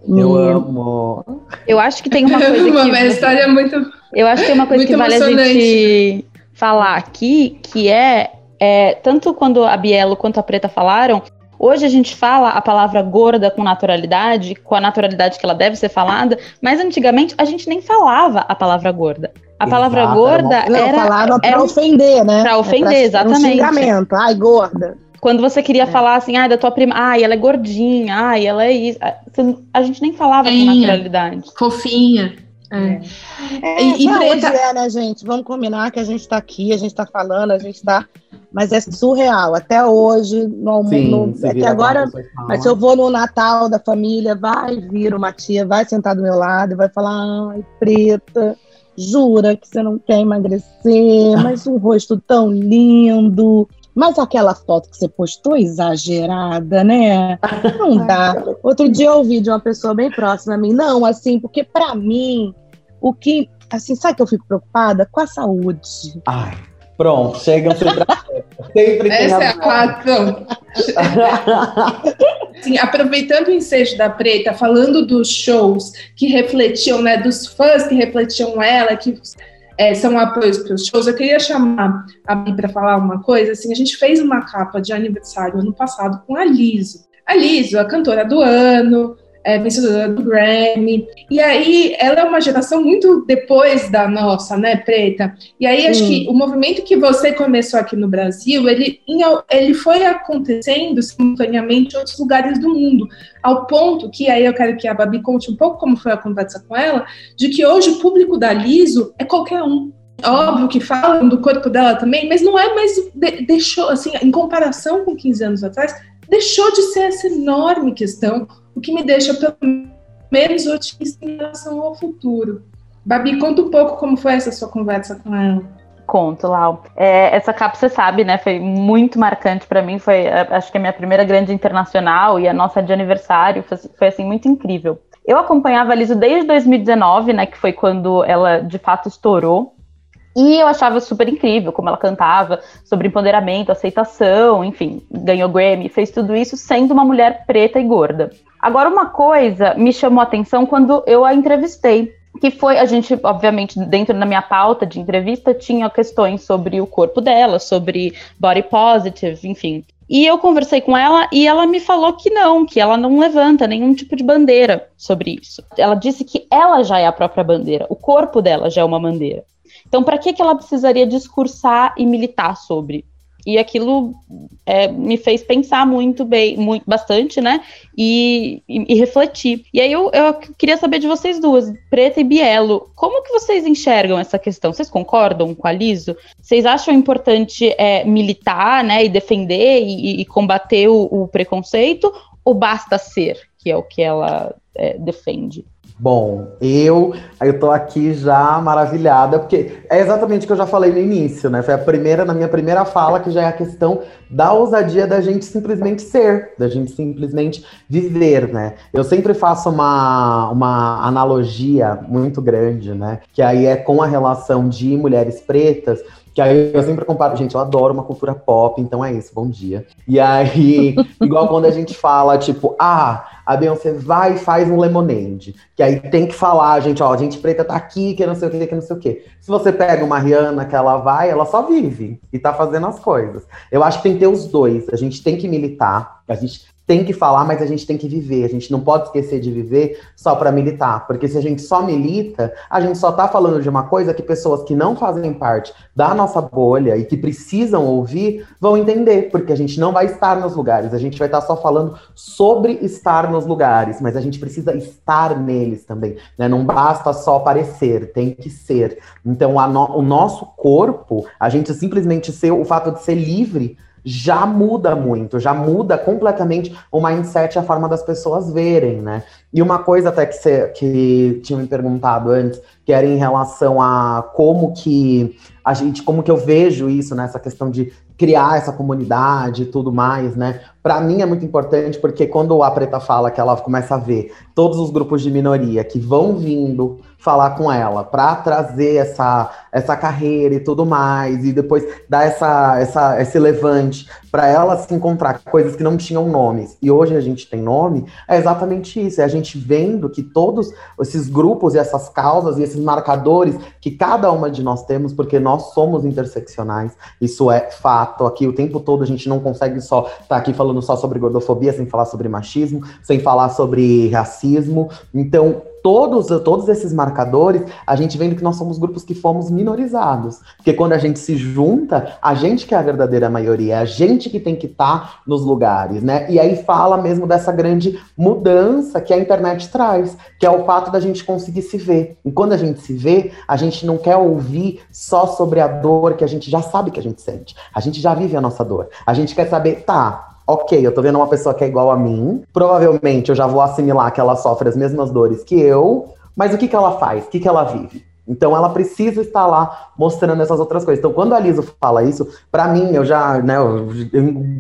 Eu e... amo. Eu acho que tem uma coisa uma que... Uma história muito Eu acho que tem uma coisa que vale a gente falar aqui, que é, é tanto quando a Bielo quanto a Preta falaram, Hoje a gente fala a palavra gorda com naturalidade, com a naturalidade que ela deve ser falada, mas antigamente a gente nem falava a palavra gorda. A palavra Exato, gorda era. Não, falava para ofender, né? Para ofender, é pra, exatamente. Um xingamento. Ai, gorda. Quando você queria é. falar assim, ai, da tua prima, ai, ela é gordinha, ai, ela é isso. A gente nem falava com naturalidade. Fofinha. É. É, e, e preta... é, né, gente? Vamos combinar que a gente está aqui, a gente está falando, a gente está. Mas é surreal. Até hoje, no, Sim, no, até agora. Mas se eu vou no Natal da família, vai vir uma tia, vai sentar do meu lado e vai falar: ai, preta, jura que você não quer emagrecer, mas um rosto tão lindo. Mas aquela foto que você postou exagerada, né? Não dá. Outro dia eu ouvi de uma pessoa bem próxima a mim, não, assim, porque para mim o que, assim, sabe que eu fico preocupada? Com a saúde. Ai, pronto, chegam sempre Sempre tem Essa é a razão. Sim, aproveitando o ensejo da Preta, falando dos shows que refletiam, né, dos fãs que refletiam ela, que é, são apoios para os shows, eu queria chamar a Bi para falar uma coisa. Assim, a gente fez uma capa de aniversário ano passado com a Liso. A Liso, a cantora do ano, é, vencedora do Grammy. E aí, ela é uma geração muito depois da nossa, né, preta? E aí, acho que o movimento que você começou aqui no Brasil, ele, ele foi acontecendo simultaneamente em outros lugares do mundo, ao ponto que, aí eu quero que a Babi conte um pouco como foi a conversa com ela, de que hoje o público da Liso é qualquer um. Óbvio que falam do corpo dela também, mas não é mais. deixou, assim, em comparação com 15 anos atrás, deixou de ser essa enorme questão o que me deixa pelo menos otimista em relação ao futuro. Babi, conta um pouco como foi essa sua conversa com ela. Conto, Lau. É, essa capa, você sabe, né? Foi muito marcante para mim. Foi, é, acho que a minha primeira grande internacional e a nossa de aniversário. Foi, foi assim, muito incrível. Eu acompanhava a Liso desde 2019, né? Que foi quando ela de fato estourou. E eu achava super incrível como ela cantava sobre empoderamento, aceitação, enfim, ganhou Grammy, fez tudo isso sendo uma mulher preta e gorda. Agora, uma coisa me chamou a atenção quando eu a entrevistei, que foi, a gente, obviamente, dentro da minha pauta de entrevista, tinha questões sobre o corpo dela, sobre body positive, enfim. E eu conversei com ela e ela me falou que não, que ela não levanta nenhum tipo de bandeira sobre isso. Ela disse que ela já é a própria bandeira, o corpo dela já é uma bandeira. Então, para que, que ela precisaria discursar e militar sobre? E aquilo é, me fez pensar muito bem, muito, bastante, né? E, e, e refletir. E aí eu, eu, queria saber de vocês duas, Preta e Bielo, como que vocês enxergam essa questão? Vocês concordam com a Liso? Vocês acham importante é, militar, né, e defender e, e combater o, o, preconceito? Ou basta ser, que é o que ela é, defende? Bom, eu eu tô aqui já maravilhada, porque é exatamente o que eu já falei no início, né? Foi a primeira, na minha primeira fala, que já é a questão da ousadia da gente simplesmente ser, da gente simplesmente viver, né? Eu sempre faço uma, uma analogia muito grande, né? Que aí é com a relação de mulheres pretas, que aí eu sempre comparo, gente, eu adoro uma cultura pop, então é isso, bom dia. E aí, igual quando a gente fala, tipo, ah, a Beyoncé vai e faz um lemonade. Que aí tem que falar, gente, ó, a gente preta tá aqui, que não sei o que, que não sei o que. Se você pega uma Rihanna que ela vai, ela só vive e tá fazendo as coisas. Eu acho que tem que ter os dois. A gente tem que militar, a gente tem que falar, mas a gente tem que viver. A gente não pode esquecer de viver só para militar, porque se a gente só milita, a gente só tá falando de uma coisa que pessoas que não fazem parte da nossa bolha e que precisam ouvir vão entender, porque a gente não vai estar nos lugares, a gente vai estar só falando sobre estar nos lugares, mas a gente precisa estar neles também, né? Não basta só parecer, tem que ser. Então, no, o nosso corpo, a gente simplesmente ser o fato de ser livre já muda muito, já muda completamente o mindset, a forma das pessoas verem, né? E uma coisa até que, você, que tinha me perguntado antes, que era em relação a como que a gente, como que eu vejo isso, nessa né? questão de criar essa comunidade e tudo mais, né? Para mim é muito importante porque quando a Preta fala que ela começa a ver todos os grupos de minoria que vão vindo falar com ela para trazer essa, essa carreira e tudo mais e depois dar essa, essa esse levante para ela se encontrar coisas que não tinham nomes e hoje a gente tem nome, é exatamente isso, é a gente vendo que todos esses grupos e essas causas e esses marcadores que cada uma de nós temos, porque nós somos interseccionais, isso é fato, aqui o tempo todo a gente não consegue só estar tá aqui falando só sobre gordofobia, sem falar sobre machismo, sem falar sobre racismo, então todos, todos esses marcadores, a gente vendo que nós somos grupos que fomos minorizados. Porque quando a gente se junta, a gente que é a verdadeira maioria, é a gente que tem que estar tá nos lugares, né? E aí fala mesmo dessa grande mudança que a internet traz, que é o fato da gente conseguir se ver. E quando a gente se vê, a gente não quer ouvir só sobre a dor que a gente já sabe que a gente sente. A gente já vive a nossa dor. A gente quer saber, tá, ok, eu tô vendo uma pessoa que é igual a mim, provavelmente eu já vou assimilar que ela sofre as mesmas dores que eu, mas o que, que ela faz? O que, que ela vive? Então ela precisa estar lá mostrando essas outras coisas. Então quando a Lisa fala isso, para mim eu já, né, eu,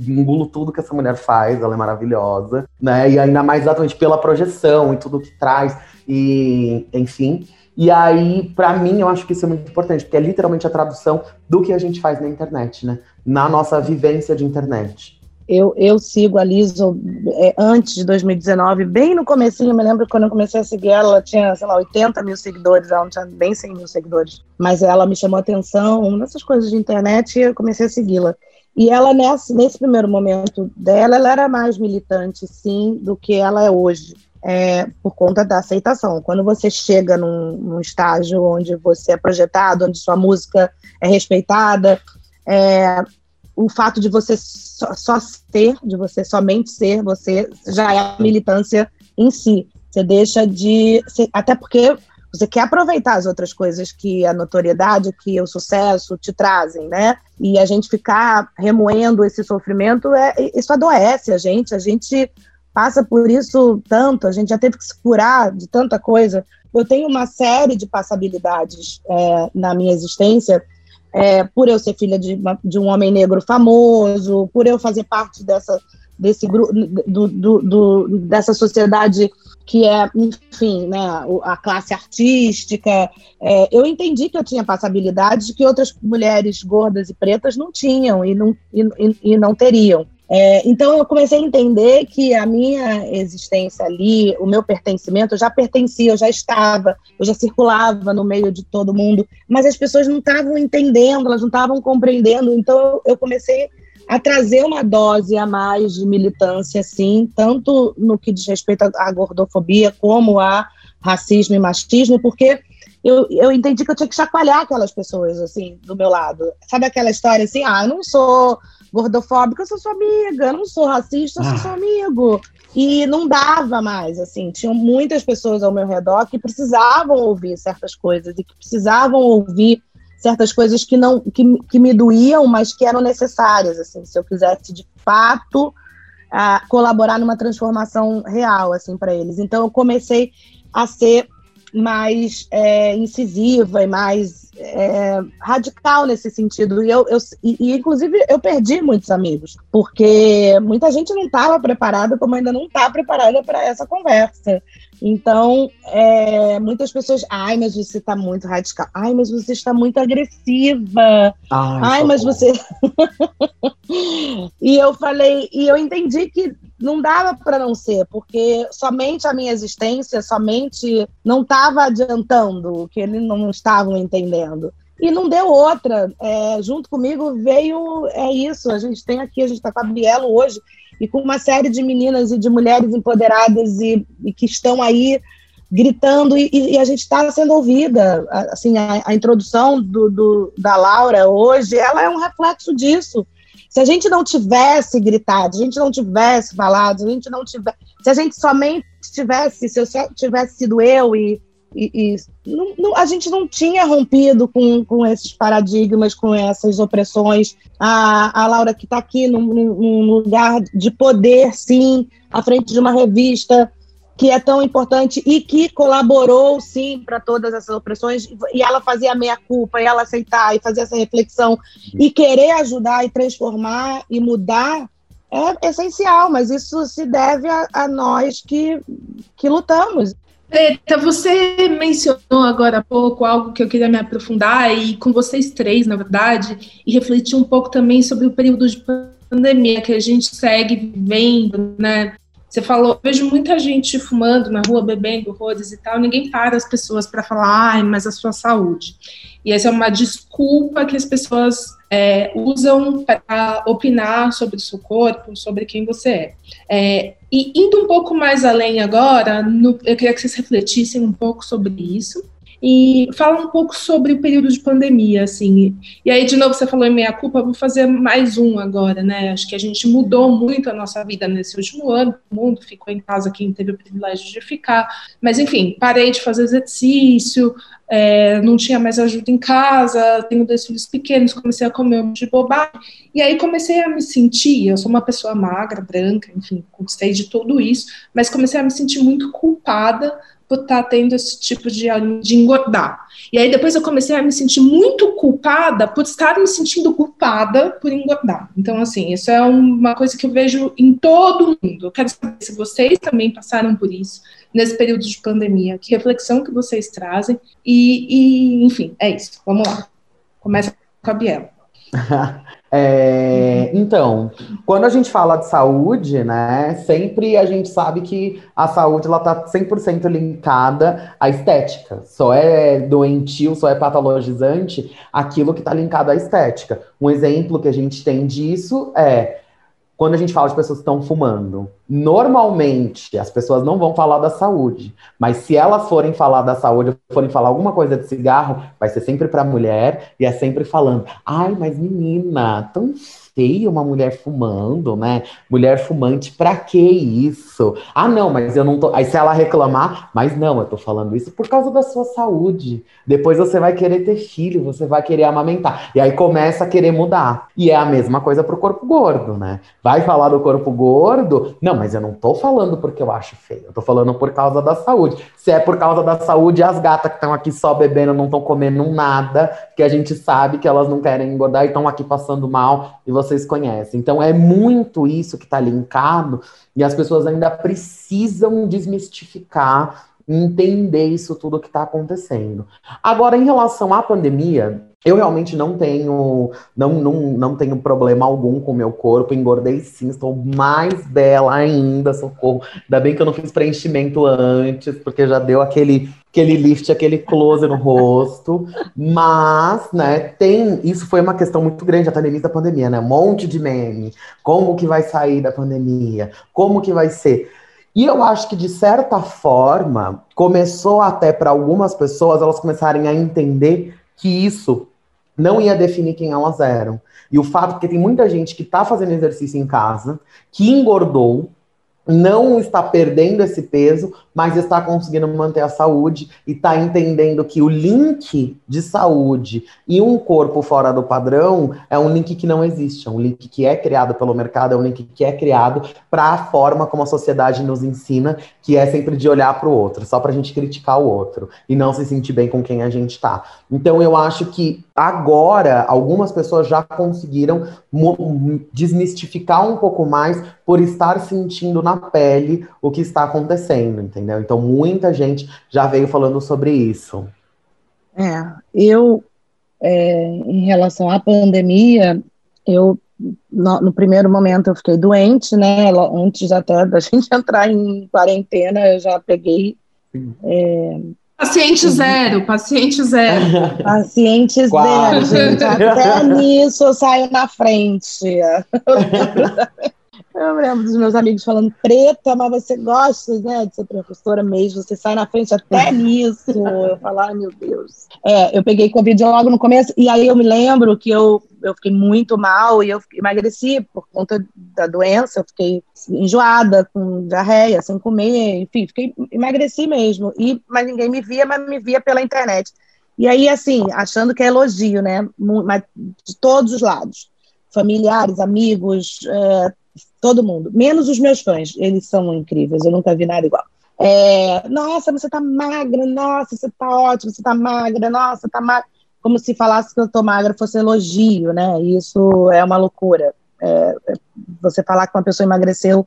engulo tudo que essa mulher faz, ela é maravilhosa, né? E ainda mais exatamente pela projeção e tudo que traz e enfim. E aí, para mim, eu acho que isso é muito importante, porque é literalmente a tradução do que a gente faz na internet, né? Na nossa vivência de internet. Eu, eu sigo a Liso é, antes de 2019, bem no comecinho, eu me lembro quando eu comecei a seguir ela, ela tinha, sei lá, 80 mil seguidores, ela não tinha bem 100 mil seguidores. Mas ela me chamou atenção nessas coisas de internet e eu comecei a segui-la. E ela, nesse, nesse primeiro momento dela, ela era mais militante, sim, do que ela é hoje. É, por conta da aceitação. Quando você chega num, num, estágio onde você é projetado, onde sua música é respeitada, é, o fato de você só, só, ser, de você somente ser, você já é a militância em si. Você deixa de. Até porque você quer aproveitar as outras coisas que a notoriedade, que o sucesso te trazem, né? E a gente ficar remoendo esse sofrimento, é, isso adoece a gente, a gente passa por isso tanto, a gente já teve que se curar de tanta coisa. Eu tenho uma série de passabilidades é, na minha existência é, por eu ser filha de, de, um homem negro famoso, por eu fazer parte dessa, desse do, do, do, dessa sociedade que é, enfim, né, a classe artística, é, eu entendi que eu tinha passabilidades que outras mulheres gordas e pretas não tinham e não, e, e não teriam. É, então eu comecei a entender que a minha existência ali, o meu pertencimento, eu já pertencia, eu já estava, eu já circulava no meio de todo mundo, mas as pessoas não estavam entendendo, elas não estavam compreendendo. Então eu comecei a trazer uma dose a mais de militância, assim, tanto no que diz respeito à gordofobia como a racismo e machismo, porque eu, eu entendi que eu tinha que chacoalhar aquelas pessoas, assim, do meu lado. Sabe aquela história assim, ah, eu não sou gordofóbica, eu sou sua amiga, eu não sou racista, eu sou ah. seu amigo. E não dava mais, assim, tinham muitas pessoas ao meu redor que precisavam ouvir certas coisas e que precisavam ouvir certas coisas que não que, que me doíam, mas que eram necessárias, assim, se eu quisesse de fato colaborar numa transformação real, assim, para eles. Então eu comecei a ser mais é, incisiva e mais é, radical nesse sentido. E, eu, eu e, inclusive, eu perdi muitos amigos, porque muita gente não estava preparada, como ainda não está preparada para essa conversa. Então, é, muitas pessoas, ai, mas você está muito radical. Ai, mas você está muito agressiva. Ai, ai mas você. e eu falei, e eu entendi que não dava para não ser, porque somente a minha existência, somente não estava adiantando o que eles não estavam entendendo. E não deu outra. É, junto comigo veio, é isso, a gente tem aqui, a gente está com a Bielo hoje, e com uma série de meninas e de mulheres empoderadas e, e que estão aí gritando e, e a gente está sendo ouvida. Assim, a, a introdução do, do, da Laura hoje, ela é um reflexo disso. Se a gente não tivesse gritado, se a gente não tivesse falado, se a gente não tivesse, se a gente somente tivesse, se eu só tivesse sido eu e e, e não, não, a gente não tinha rompido com, com esses paradigmas, com essas opressões. A, a Laura, que está aqui num, num lugar de poder, sim, à frente de uma revista que é tão importante e que colaborou, sim, para todas essas opressões, e ela fazia a meia-culpa, e ela aceitar, e fazer essa reflexão, e querer ajudar, e transformar, e mudar, é essencial, mas isso se deve a, a nós que, que lutamos. Preta, você mencionou agora há pouco algo que eu queria me aprofundar e com vocês três, na verdade, e refletir um pouco também sobre o período de pandemia que a gente segue vivendo, né? Você falou, vejo muita gente fumando na rua, bebendo horrores e tal, ninguém para as pessoas para falar, ai, mas a sua saúde. E essa é uma desculpa que as pessoas é, usam para opinar sobre o seu corpo, sobre quem você é. é. E indo um pouco mais além agora, no, eu queria que vocês refletissem um pouco sobre isso e fala um pouco sobre o período de pandemia, assim. E aí, de novo, você falou em meia culpa, vou fazer mais um agora, né? Acho que a gente mudou muito a nossa vida nesse último ano, o mundo ficou em casa, quem teve o privilégio de ficar. Mas, enfim, parei de fazer exercício, é, não tinha mais ajuda em casa, tenho dois filhos pequenos, comecei a comer um de bobagem. E aí comecei a me sentir, eu sou uma pessoa magra, branca, enfim, gostei de tudo isso, mas comecei a me sentir muito culpada estar tá tendo esse tipo de, de engordar. E aí depois eu comecei a me sentir muito culpada por estar me sentindo culpada por engordar. Então, assim, isso é uma coisa que eu vejo em todo mundo. Eu quero saber se vocês também passaram por isso nesse período de pandemia. Que reflexão que vocês trazem. E, e enfim, é isso. Vamos lá. Começa com a Biela. É, então, quando a gente fala de saúde, né, sempre a gente sabe que a saúde ela tá 100% linkada à estética. Só é doentio, só é patologizante aquilo que está linkado à estética. Um exemplo que a gente tem disso é quando a gente fala de pessoas que estão fumando, normalmente as pessoas não vão falar da saúde, mas se elas forem falar da saúde, forem falar alguma coisa de cigarro, vai ser sempre para mulher e é sempre falando: "Ai, mas menina, tão feio uma mulher fumando, né? Mulher fumante, pra que isso? Ah, não, mas eu não tô. Aí se ela reclamar, mas não, eu tô falando isso por causa da sua saúde. Depois você vai querer ter filho, você vai querer amamentar. E aí começa a querer mudar. E é a mesma coisa pro corpo gordo, né? Vai falar do corpo gordo? Não, mas eu não tô falando porque eu acho feio. Eu tô falando por causa da saúde. Se é por causa da saúde, as gatas que estão aqui só bebendo não estão comendo nada, que a gente sabe que elas não querem engordar e estão aqui passando mal e você vocês conhecem. Então é muito isso que está linkado e as pessoas ainda precisam desmistificar, entender isso tudo que está acontecendo. Agora, em relação à pandemia, eu realmente não tenho, não, não, não tenho problema algum com o meu corpo. Engordei sim, estou mais bela ainda, socorro. Ainda bem que eu não fiz preenchimento antes, porque já deu aquele aquele lift, aquele close no rosto. Mas, né, tem. Isso foi uma questão muito grande até no da pandemia, né? Um monte de meme. Como que vai sair da pandemia? Como que vai ser? E eu acho que, de certa forma, começou até para algumas pessoas elas começarem a entender que isso não ia definir quem elas eram. E o fato que tem muita gente que está fazendo exercício em casa, que engordou, não está perdendo esse peso, mas está conseguindo manter a saúde e está entendendo que o link de saúde e um corpo fora do padrão é um link que não existe, é um link que é criado pelo mercado, é um link que é criado para a forma como a sociedade nos ensina, que é sempre de olhar para o outro, só para a gente criticar o outro e não se sentir bem com quem a gente está. Então eu acho que agora algumas pessoas já conseguiram desmistificar um pouco mais por estar sentindo na pele o que está acontecendo, entendeu? Então, muita gente já veio falando sobre isso. É, eu, é, em relação à pandemia, eu, no, no, primeiro momento, eu fiquei doente, né? Antes até da gente entrar em quarentena, eu já peguei. É, Paciente zero, paciente zero. Paciente zero, gente. Até nisso eu saio na frente. Eu lembro dos meus amigos falando, preta, mas você gosta, né, de ser professora mesmo, você sai na frente até nisso. Eu falo, ai meu Deus. É, eu peguei Covid logo no começo, e aí eu me lembro que eu, eu fiquei muito mal e eu emagreci por conta da doença, eu fiquei enjoada, com diarreia, sem comer, enfim, fiquei, emagreci mesmo. E, mas ninguém me via, mas me via pela internet. E aí, assim, achando que é elogio, né? Mas de todos os lados. Familiares, amigos, é, todo mundo, menos os meus fãs, eles são incríveis, eu nunca vi nada igual. É, nossa, você tá magra, nossa, você tá ótima, você tá magra, nossa, tá magra. Como se falasse que eu tô magra fosse elogio, né? Isso é uma loucura. É, é, você falar que uma pessoa emagreceu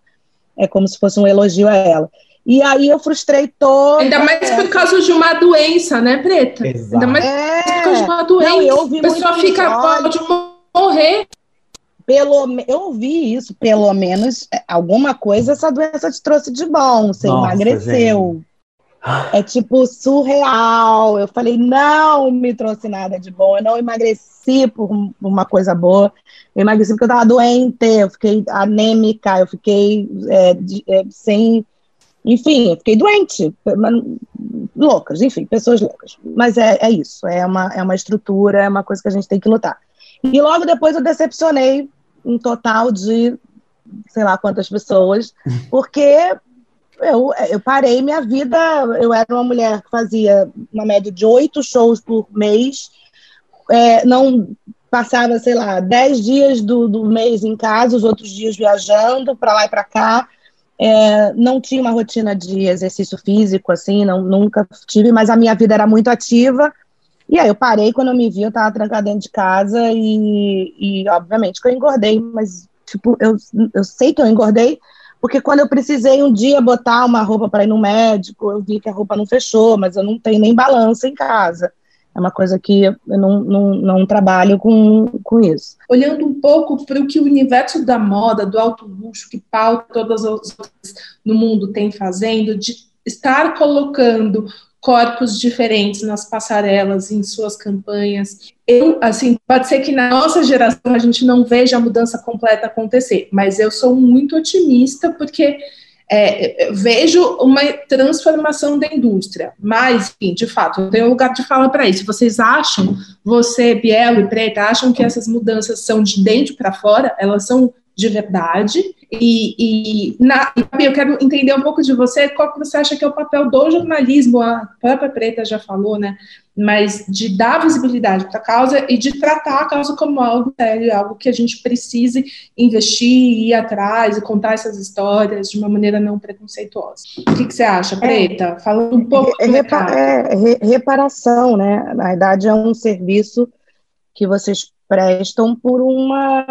é como se fosse um elogio a ela. E aí eu frustrei todo. Ainda mais por causa de uma doença, né, Preta? Exato. Ainda mais É. por causa de uma doença. Não, eu ouvi a pessoa muito fica pode morrer. Pelo, eu ouvi isso, pelo menos é, alguma coisa essa doença te trouxe de bom, você Nossa, emagreceu. É tipo surreal. Eu falei, não me trouxe nada de bom. Eu não emagreci por um- uma coisa boa. Eu emagreci porque eu estava doente, eu fiquei anêmica, eu fiquei é, de- é, sem. Enfim, eu fiquei doente. Loucas, enfim, pessoas loucas. Mas é, é isso, é uma, é uma estrutura, é uma coisa que a gente tem que lutar. E logo depois eu decepcionei um total de sei lá quantas pessoas, porque eu, eu parei minha vida. Eu era uma mulher que fazia uma média de oito shows por mês, é, não passava, sei lá, dez dias do, do mês em casa, os outros dias viajando para lá e para cá. É, não tinha uma rotina de exercício físico, assim, não, nunca tive, mas a minha vida era muito ativa. E aí eu parei, quando eu me vi, eu estava trancada dentro de casa e, e obviamente que eu engordei, mas tipo, eu, eu sei que eu engordei, porque quando eu precisei um dia botar uma roupa para ir no médico, eu vi que a roupa não fechou, mas eu não tenho nem balança em casa. É uma coisa que eu não, não, não trabalho com, com isso. olhando um pouco para o que o universo da moda, do alto luxo, que pauta todas as outras no mundo tem fazendo, de estar colocando corpos diferentes nas passarelas, em suas campanhas. Eu, assim, pode ser que na nossa geração a gente não veja a mudança completa acontecer, mas eu sou muito otimista porque é, vejo uma transformação da indústria. Mas, enfim, de fato, eu tenho lugar de fala para isso. Vocês acham, você, Bielo e Preta, acham que essas mudanças são de dentro para fora? Elas são de verdade? E, e na, eu quero entender um pouco de você, qual que você acha que é o papel do jornalismo, a própria Preta já falou, né? Mas de dar visibilidade para a causa e de tratar a causa como algo sério, algo que a gente precise investir, ir atrás e contar essas histórias de uma maneira não preconceituosa. O que, que você acha, Preta? Falando um pouco É, do repa- é, re- reparação, né? Na verdade, é um serviço que vocês prestam por uma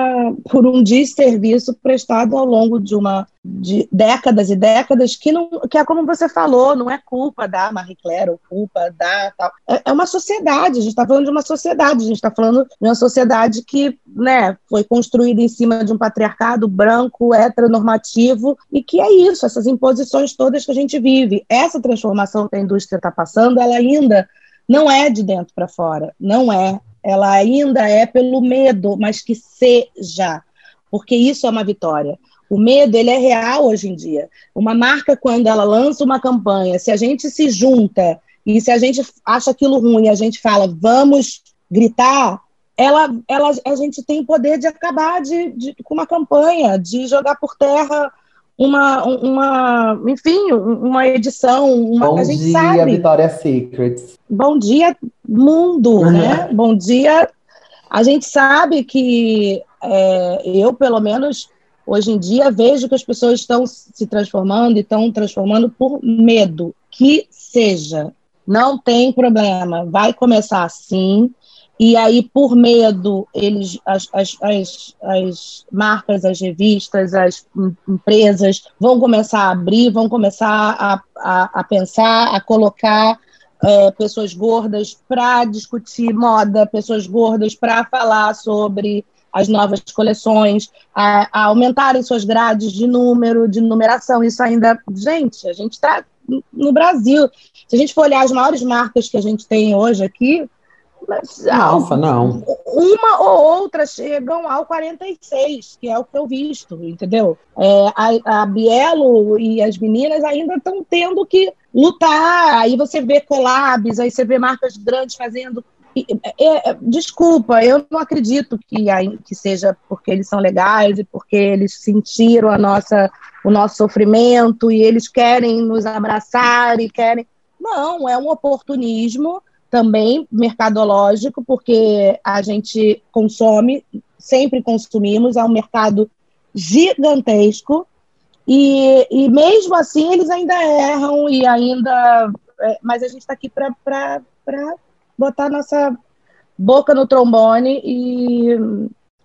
por um desserviço prestado ao longo de uma de décadas e décadas que não que é como você falou não é culpa da Marie Claire ou culpa da tal. É, é uma sociedade a gente está falando de uma sociedade a gente está falando de uma sociedade que né foi construída em cima de um patriarcado branco heteronormativo e que é isso essas imposições todas que a gente vive. Essa transformação que a indústria está passando ela ainda não é de dentro para fora não é ela ainda é pelo medo, mas que seja, porque isso é uma vitória. O medo, ele é real hoje em dia. Uma marca, quando ela lança uma campanha, se a gente se junta e se a gente acha aquilo ruim, a gente fala, vamos gritar, ela, ela, a gente tem poder de acabar de, de, com uma campanha, de jogar por terra uma, uma enfim, uma edição. Uma, Bom a gente dia, sabe. Vitória Secrets. Bom dia, mundo, Uhum. né? Bom dia. A gente sabe que é, eu, pelo menos, hoje em dia, vejo que as pessoas estão se transformando e estão transformando por medo. Que seja. Não tem problema. Vai começar assim. E aí, por medo, eles, as, as, as, as marcas, as revistas, as em- empresas vão começar a abrir, vão começar a, a, a pensar, a colocar é, pessoas gordas para discutir moda, pessoas gordas para falar sobre as novas coleções, a, a aumentarem suas grades de número, de numeração. Isso ainda, gente, a gente está no Brasil. Se a gente for olhar as maiores marcas que a gente tem hoje aqui, mas, Nossa, não. uma ou outra chegam ao 46, que é o que eu visto, entendeu? É, a, a Bielo e as meninas ainda estão tendo que lutar. Aí você vê collabs, aí você vê marcas grandes fazendo. é, é, desculpa, eu não acredito que, que seja porque eles são legais e porque eles sentiram a nossa, o nosso sofrimento e eles querem nos abraçar e querem. Não, é um oportunismo também mercadológico, porque a gente consome, sempre consumimos, é um mercado gigantesco, e, e mesmo assim eles ainda erram e ainda. é, mas a gente está aqui para botar nossa boca no trombone e,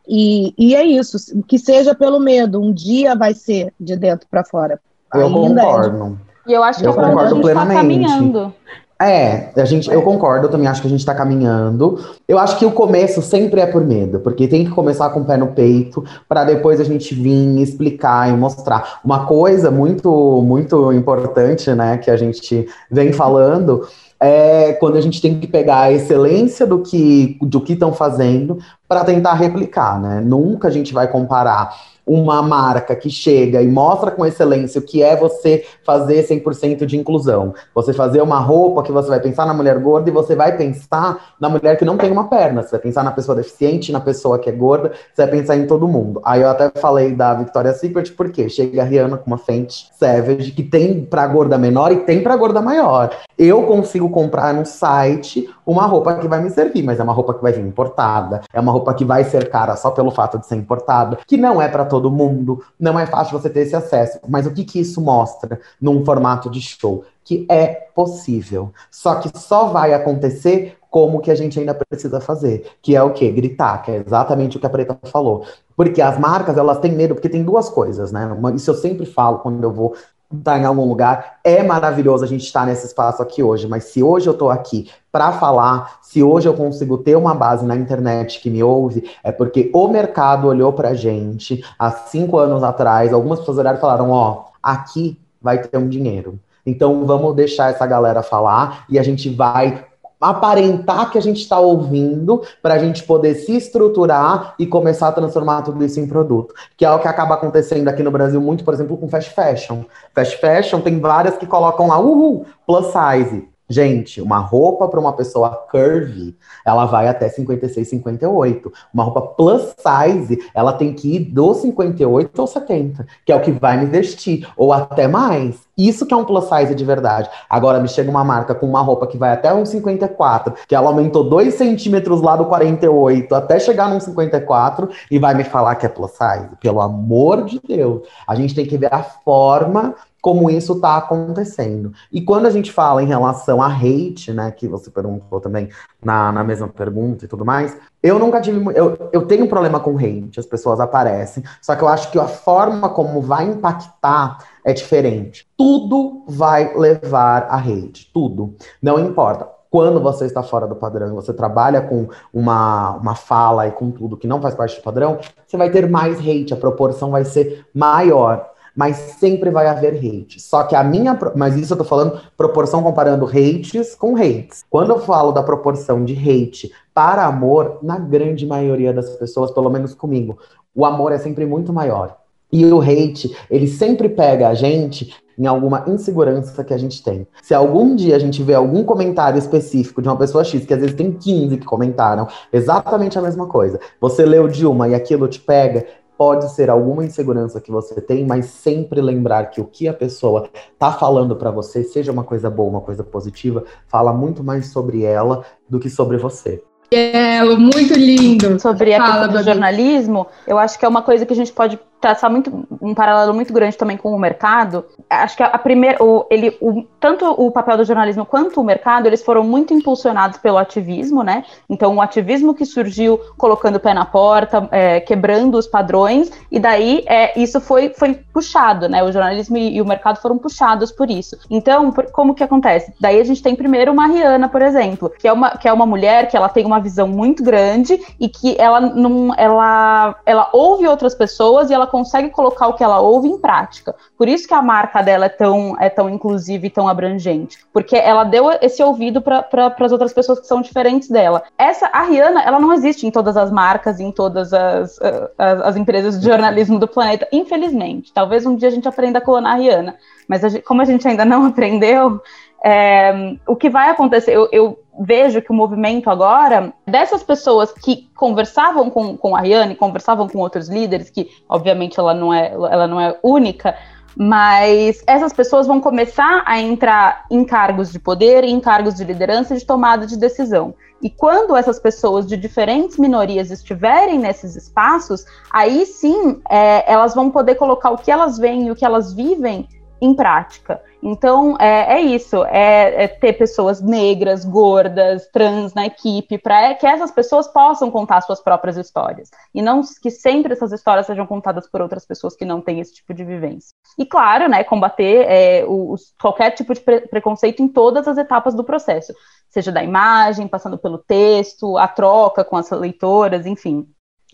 e, e é isso, que seja pelo medo, um dia vai ser de dentro para fora. Eu Ainda é. concordo. E eu acho que Eu é concordo gente está plenamente. caminhando. É, a gente, eu concordo, eu também acho que a gente tá caminhando. Eu acho que o começo sempre é por medo, porque tem que começar com o pé no peito, para depois a gente vir explicar e mostrar. Uma coisa muito, muito importante, né, que a gente vem falando, é quando a gente tem que pegar a excelência do que do que estão fazendo para tentar replicar, né? Nunca a gente vai comparar uma marca que chega e mostra com excelência o que é você fazer 100% de inclusão. Você fazer uma roupa que você vai pensar na mulher gorda e você vai pensar na mulher que não tem uma perna. Você vai pensar na pessoa deficiente, na pessoa que é gorda, você vai pensar em todo mundo. Aí eu até falei da Victoria's Secret porque chega a Rihanna com uma Fenty Savage que tem pra gorda menor e tem pra gorda maior. Eu consigo comprar no site uma roupa que vai me servir, mas é uma roupa que vai vir importada, é uma roupa que vai ser cara só pelo fato de ser importada, que não é pra todo mundo, não é fácil você ter esse acesso. Mas o que que isso mostra num formato de show? Que é possível. Só que só vai acontecer como que a gente ainda precisa fazer, que é o quê? Gritar, que é exatamente o que a Preta falou. Porque as marcas, elas têm medo, porque tem duas coisas, né? Isso eu sempre falo quando eu vou estar em algum lugar. É maravilhoso a gente estar nesse espaço aqui hoje, mas se hoje eu estou aqui para falar, se hoje eu consigo ter uma base na internet que me ouve, é porque o mercado olhou pra gente há cinco anos atrás, algumas pessoas olharam e falaram, ó, aqui vai ter um dinheiro. Então vamos deixar essa galera falar e a gente vai aparentar que a gente está ouvindo para a gente poder se estruturar e começar a transformar tudo isso em produto. Que é o que acaba acontecendo aqui no Brasil muito, por exemplo, com fast fashion. Fast fashion tem várias que colocam lá, uhul, plus size. Gente, uma roupa para uma pessoa curvy, ela vai até 56, 58. Uma roupa plus size, ela tem que ir do 58 ao 70, que é o que vai me vestir, ou até mais. Isso que é um plus size de verdade. Agora me chega uma marca com uma roupa que vai até um 54, que ela aumentou 2 centímetros lá do 48 até chegar num 54 e vai me falar que é plus size. Pelo amor de Deus. A gente tem que ver a forma como isso está acontecendo. E quando a gente fala em relação a hate, né, que você perguntou também na, na mesma pergunta e tudo mais, eu nunca tive. Eu, eu tenho um problema com hate, as pessoas aparecem, só que eu acho que a forma como vai impactar é diferente. Tudo vai levar a hate, tudo. Não importa. Quando você está fora do padrão, você trabalha com uma, uma fala e com tudo que não faz parte do padrão, você vai ter mais hate, a proporção vai ser maior mas sempre vai haver hate. Só que a minha. Mas isso eu tô falando proporção comparando hates com hates. Quando eu falo da proporção de hate para amor, na grande maioria das pessoas, pelo menos comigo, o amor é sempre muito maior. E o hate, ele sempre pega a gente em alguma insegurança que a gente tem. Se algum dia a gente vê algum comentário específico de uma pessoa X, que às vezes tem 15 que comentaram exatamente a mesma coisa, você leu de uma e aquilo te pega, pode ser alguma insegurança que você tem, mas sempre lembrar que o que a pessoa tá falando para você, seja uma coisa boa, uma coisa positiva, fala muito mais sobre ela do que sobre você. Belo, muito lindo. Sobre a Fala, questão do jornalismo, eu acho que é uma coisa que a gente pode traçar muito um paralelo muito grande também com o mercado. Acho que a primeira, o, ele, o, tanto o papel do jornalismo quanto o mercado, eles foram muito impulsionados pelo ativismo, né? Então, o ativismo que surgiu colocando o pé na porta, é, quebrando os padrões, e daí é, isso foi, foi puxado, né? O jornalismo e, e o mercado foram puxados por isso. Então, por, como que acontece? Daí a gente tem primeiro uma Rihanna, por exemplo, que é uma, que é uma mulher que ela tem uma visão muito grande e que ela não, ela, ela ouve outras pessoas e ela consegue colocar o que ela ouve em prática. Por isso que a marca dela é tão, é tão inclusiva e tão abrangente. Porque ela deu esse ouvido para pra, as outras pessoas que são diferentes dela. Essa, a Rihanna, ela não existe em todas as marcas, em todas as, as, as empresas de jornalismo do planeta, infelizmente. Talvez um dia a gente aprenda a clonar a Rihanna. Mas a gente, como a gente ainda não aprendeu, é, o que vai acontecer, eu, eu, vejo que o movimento agora, dessas pessoas que conversavam com, com a Ariane, conversavam com outros líderes, que obviamente ela não é, ela não é única, mas essas pessoas vão começar a entrar em cargos de poder, em cargos de liderança e de tomada de decisão. E quando essas pessoas de diferentes minorias estiverem nesses espaços, aí sim é, elas vão poder colocar o que elas veem e o que elas vivem em prática. Então, é, é isso, é, é, ter pessoas negras, gordas, trans na equipe, para que essas pessoas possam contar suas próprias histórias. E não que sempre essas histórias sejam contadas por outras pessoas que não têm esse tipo de vivência. E, claro, né, combater é, os, qualquer tipo de pre preconceito em todas as etapas do processo, seja da imagem, passando pelo texto, a troca com as leitoras, enfim.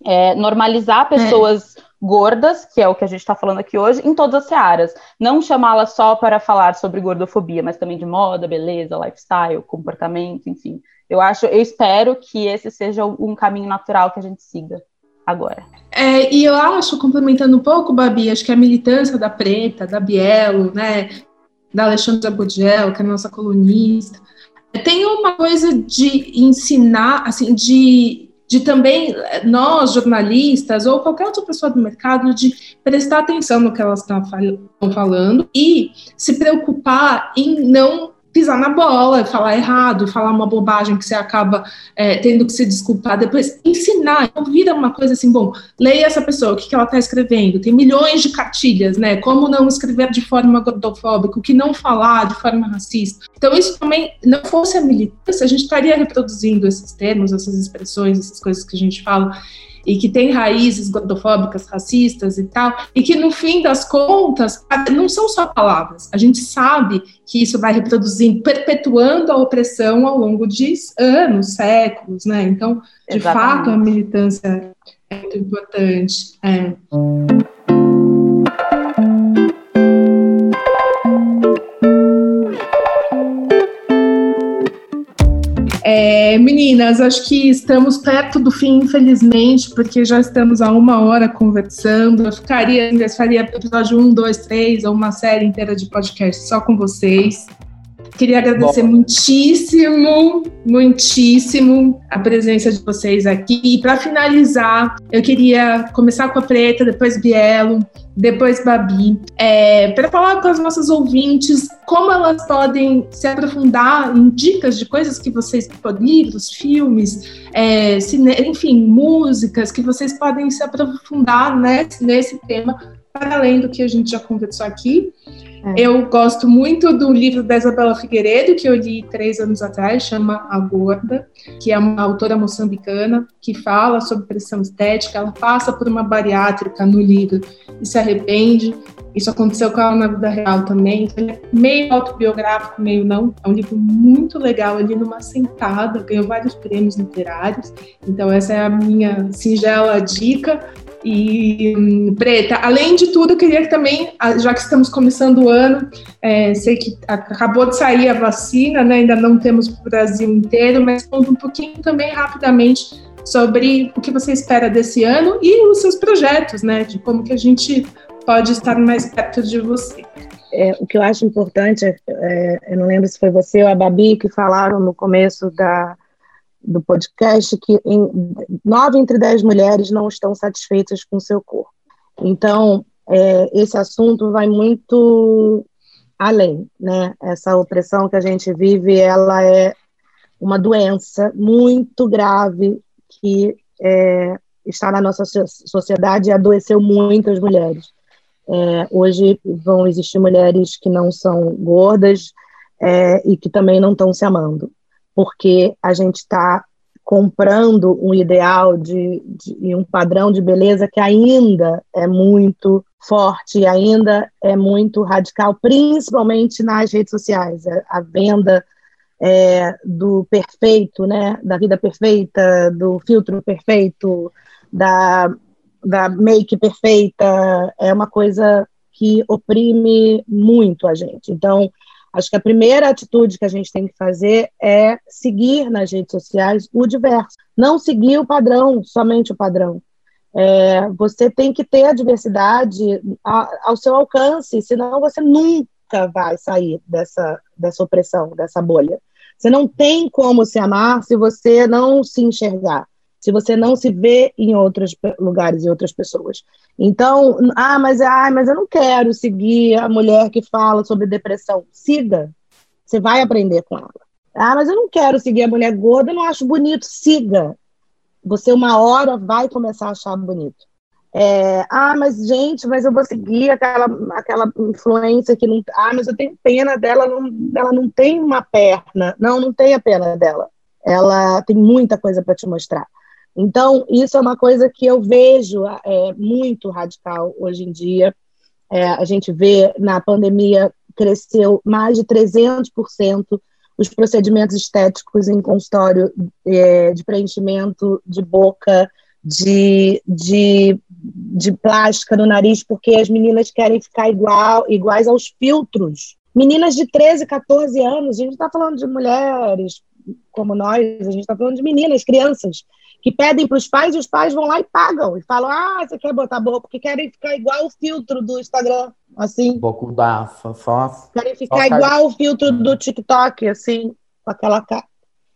É, normalizar é. pessoas gordas, que é o que a gente está falando aqui hoje, em todas as searas. Não chamá-las só para falar sobre gordofobia, mas também de moda, beleza, lifestyle, comportamento, enfim. Eu acho, eu espero que esse seja um caminho natural que a gente siga agora. É, e eu acho, complementando um pouco, Babi, acho que a militância da Preta, da Bielo, né, da Alexandra Budiel, que é a nossa colunista, tem uma coisa de ensinar, assim, de de também nós, jornalistas, ou qualquer outra pessoa do mercado, de prestar atenção no que elas estão falando e se preocupar em não pisar na bola, falar errado, falar uma bobagem que você acaba é, tendo que se desculpar depois, ensinar, então vira uma coisa assim, bom, leia essa pessoa, o que, que ela está escrevendo, tem milhões de cartilhas, né, como não escrever de forma gordofóbica, o que não falar de forma racista, então isso também, não fosse a militância, a gente estaria reproduzindo esses termos, essas expressões, essas coisas que a gente fala, e que tem raízes gordofóbicas, racistas e tal, e que no fim das contas não são só palavras. A gente sabe que isso vai reproduzindo, perpetuando a opressão ao longo de anos, séculos, né? Então, de Exatamente. fato, a militância é muito importante. É. É, meninas, acho que estamos perto do fim, infelizmente, porque já estamos há uma hora conversando. Eu ficaria, ainda faria episódio 1, 2, 3, ou uma série inteira de podcast só com vocês. Queria agradecer Bom. muitíssimo, muitíssimo a presença de vocês aqui. E para finalizar, eu queria começar com a Preta, depois Bielo, depois Babi, é, para falar com as nossas ouvintes como elas podem se aprofundar em dicas de coisas que vocês, livros, filmes, é, cine, enfim, músicas, que vocês podem se aprofundar né, nesse tema, para além do que a gente já conversou aqui. É. Eu gosto muito do livro da Isabela Figueiredo, que eu li três anos atrás, chama A Gorda, que é uma autora moçambicana que fala sobre pressão estética. Ela passa por uma bariátrica no livro e se arrepende. Isso aconteceu com ela na vida real também. Então, é meio autobiográfico, meio não. É um livro muito legal, ali numa sentada, ganhou vários prêmios literários. Então, essa é a minha singela dica e hum, Preta, além de tudo, eu queria que também, já que estamos começando o ano, é, sei que acabou de sair a vacina, né, ainda não temos o Brasil inteiro, mas conta um pouquinho também rapidamente sobre o que você espera desse ano e os seus projetos, né, de como que a gente pode estar mais perto de você. É, o que eu acho importante, é, é, eu não lembro se foi você ou a Babi que falaram no começo da, do podcast que nove entre dez mulheres não estão satisfeitas com seu corpo. Então, é, esse assunto vai muito além, né? Essa opressão que a gente vive, ela é uma doença muito grave que é, está na nossa sociedade e adoeceu muitas mulheres. É, hoje vão existir mulheres que não são gordas é, e que também não estão se amando, porque a gente está comprando um ideal de, de, um padrão de beleza que ainda é muito forte, ainda é muito radical, principalmente nas redes sociais. A venda é, do perfeito, né, da vida perfeita, do filtro perfeito, da, da make perfeita, é uma coisa que oprime muito a gente. Então, acho que a primeira atitude que a gente tem que fazer é seguir nas redes sociais o diverso, não seguir o padrão, somente o padrão. É, você tem que ter a diversidade ao seu alcance, senão você nunca vai sair dessa, dessa opressão, dessa bolha. Você não tem como se amar se você não se enxergar, se você não se vê em outros lugares e outras pessoas. Então, ah, mas, ah, mas eu não quero seguir a mulher que fala sobre depressão. Siga, você vai aprender com ela. Ah, mas eu não quero seguir a mulher gorda, eu não acho bonito. Siga, você uma hora vai começar a achar bonito. É, ah, mas gente, mas eu vou seguir aquela, aquela influência que não. Ah, mas eu tenho pena dela, não, ela não tem uma perna. Não, não tem a pena dela. Ela tem muita coisa para te mostrar. Então, isso é uma coisa que eu vejo é, muito radical hoje em dia. É, a gente vê na pandemia cresceu mais de 300% os procedimentos estéticos em consultório é, de preenchimento de boca, de, de, de plástica no nariz, porque as meninas querem ficar igual, iguais aos filtros. Meninas de 13, 14 anos, a gente está falando de mulheres como nós, a gente está falando de meninas, crianças, que pedem para os pais e os pais vão lá e pagam e falam: Ah, você quer botar boca porque querem ficar igual o filtro do Instagram, assim. Bocudaça, só. Querem ficar só igual o filtro do TikTok, assim, com aquela cara.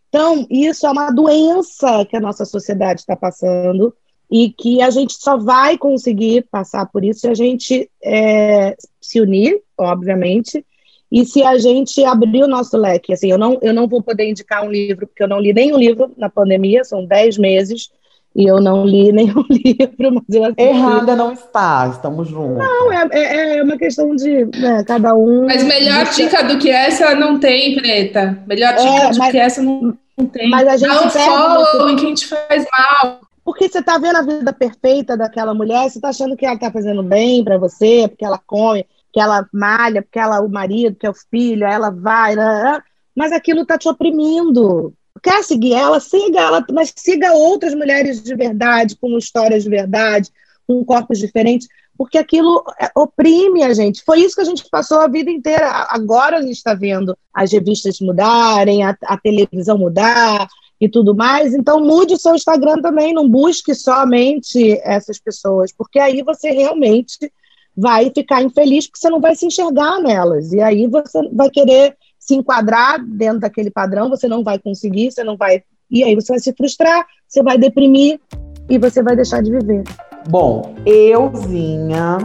Então, isso é uma doença que a nossa sociedade está passando e que a gente só vai conseguir passar por isso se a gente é, se unir, obviamente, e se a gente abrir o nosso leque. Assim, eu não, eu não vou poder indicar um livro, porque eu não li nenhum livro na pandemia, são dez meses, e eu não li nenhum livro, mas eu assisti. Errada não está, estamos juntos. Não, é, é, é uma questão de né, cada um. Mas melhor dica do que essa não tem, Preta. Melhor dica é, do mas, que essa não, não tem. Mas a gente Dá um follow em quem te faz mal. Porque você está vendo a vida perfeita daquela mulher, você está achando que ela está fazendo bem para você, porque ela come, que ela malha, porque ela o marido, que é o filho, ela vai, né, né? mas aquilo está te oprimindo quer seguir ela, siga ela, mas siga outras mulheres de verdade, com histórias de verdade, com corpos diferentes, porque aquilo é, oprime a gente. Foi isso que a gente passou a vida inteira. Agora a gente está vendo as revistas mudarem, a, a televisão mudar e tudo mais. Então mude o seu Instagram também, não busque somente essas pessoas, porque aí você realmente vai ficar infeliz porque você não vai se enxergar nelas. E aí você vai querer se enquadrar dentro daquele padrão, você não vai conseguir, você não vai. E aí você vai se frustrar, você vai deprimir e você vai deixar de viver. Bom, euzinha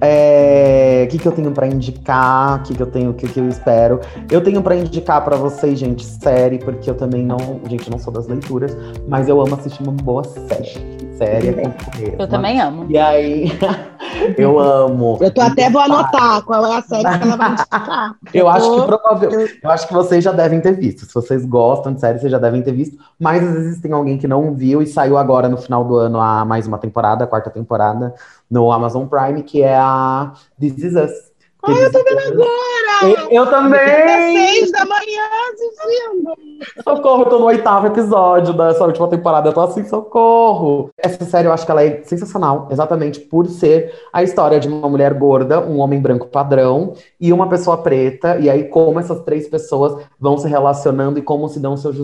é, o que, que eu tenho para indicar? O que, que eu tenho, o que, que eu espero? Eu tenho para indicar para vocês, gente, série, porque eu também não, gente, não sou das leituras, mas eu amo assistir uma boa série. Série é Eu também amo. E aí, eu amo. Eu tô até vou anotar qual é a série que ela vai indicar. eu, eu acho que provavelmente, eu acho que vocês já devem ter visto. Se vocês gostam de série, vocês já devem ter visto. Mas às vezes tem alguém que não viu e saiu agora no final do ano a mais uma temporada, a quarta temporada no Amazon Prime, que é a This Is Us. Ah, eu tô vendo agora! Eu, eu também! Seis da manhã assistindo! Socorro, eu tô no oitavo episódio dessa última temporada, eu tô assim, socorro! Essa série eu acho que ela é sensacional, exatamente por ser a história de uma mulher gorda, um homem branco padrão e uma pessoa preta, e aí como essas três pessoas vão se relacionando e como se dão seus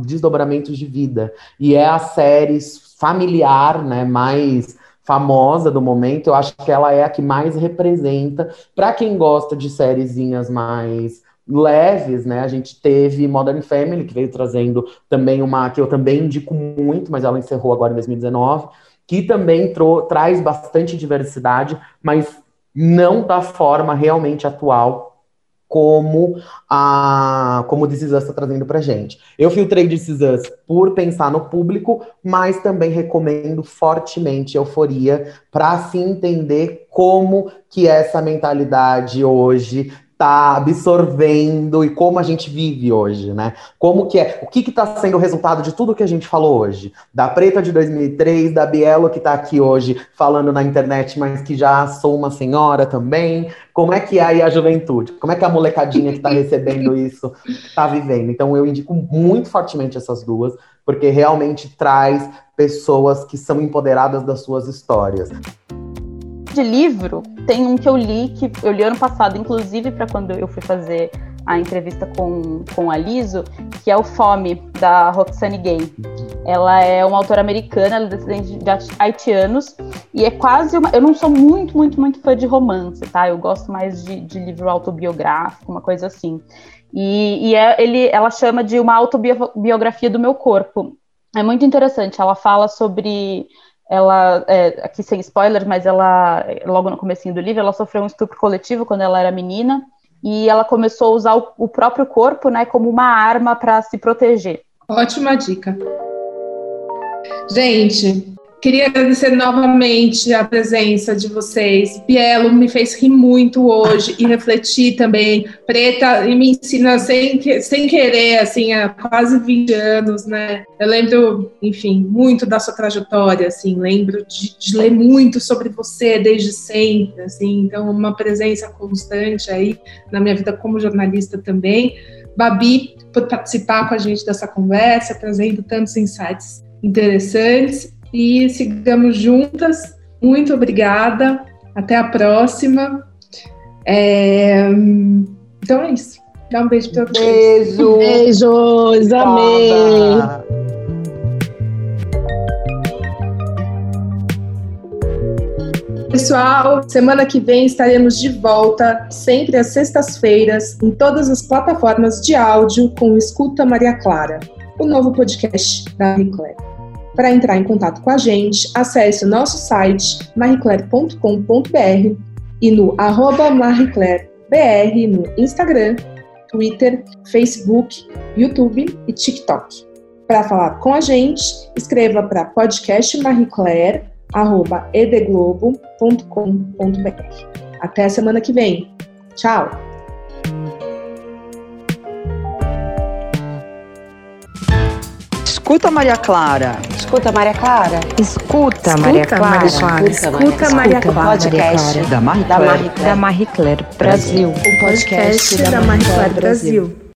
desdobramentos de vida. E é a série familiar, né, mais famosa do momento, eu acho que ela é a que mais representa. Para quem gosta de sériezinhas mais leves, né? A gente teve Modern Family, que veio trazendo também uma que eu também indico muito, mas ela encerrou agora em 2019, que também traz bastante diversidade, mas não da forma realmente atual como a como This está trazendo pra gente. Eu filtrei This por pensar no público, mas também recomendo fortemente Euforia para se entender como que é essa mentalidade hoje está absorvendo e como a gente vive hoje, né? Como que é, o que está sendo o resultado de tudo que a gente falou hoje? Da Preta de 2003, da Bielo que está aqui hoje falando na internet, mas que já sou uma senhora também. Como é que é aí a juventude? Como é que a molecadinha que está recebendo isso está vivendo? Então eu indico muito fortemente essas duas, porque realmente traz pessoas que são empoderadas das suas histórias de livro, tem um que eu li, que eu li ano passado, inclusive para quando eu fui fazer a entrevista com, com a Liso, que é o Fome, da Roxane Gay. Ela é uma autora americana, ela é descendente de haitianos, e é quase uma. Eu não sou muito, muito, muito fã de romance, tá? Eu gosto mais de, de livro autobiográfico, uma coisa assim. E, e é, ele, ela chama de uma autobiografia do meu corpo. É muito interessante. Ela fala sobre ela, é, aqui sem spoiler, mas ela, logo no comecinho do livro, ela sofreu um estupro coletivo quando ela era menina, e ela começou a usar o, o próprio corpo, né, como uma arma para se proteger. Ótima dica. Gente, Queria agradecer novamente a presença de vocês. Bielo me fez rir muito hoje e refletir também. Preta e me ensina sem, sem querer, assim, há quase 20 anos, né? Eu lembro, enfim, muito da sua trajetória, assim, lembro de, de ler muito sobre você desde sempre, assim, então uma presença constante aí na minha vida como jornalista também. Babi, por participar com a gente dessa conversa, trazendo tantos insights interessantes e sigamos juntas. Muito obrigada. Até a próxima. É... Então é isso. Dá um beijo para vocês. Beijo. Beijos. Amei. Pessoal, semana que vem estaremos de volta, sempre às sextas-feiras, em todas as plataformas de áudio com Escuta Maria Clara, o novo podcast da Claire. Para entrar em contato com a gente, acesse o nosso site marieclaire.com.br e no arroba marieclairebr no Instagram, Twitter, Facebook, YouTube e TikTok. Para falar com a gente, escreva para podcastmarieclaire.edeglobo.com.br. Até a semana que vem. Tchau! Escuta, Maria Clara. Escuta, Maria Clara. Escuta, Maria Clara. Escuta, Maria Clara. Podcast da Marie Claire. Da Marie Claire Brasil. O podcast da Marie Claire Brasil.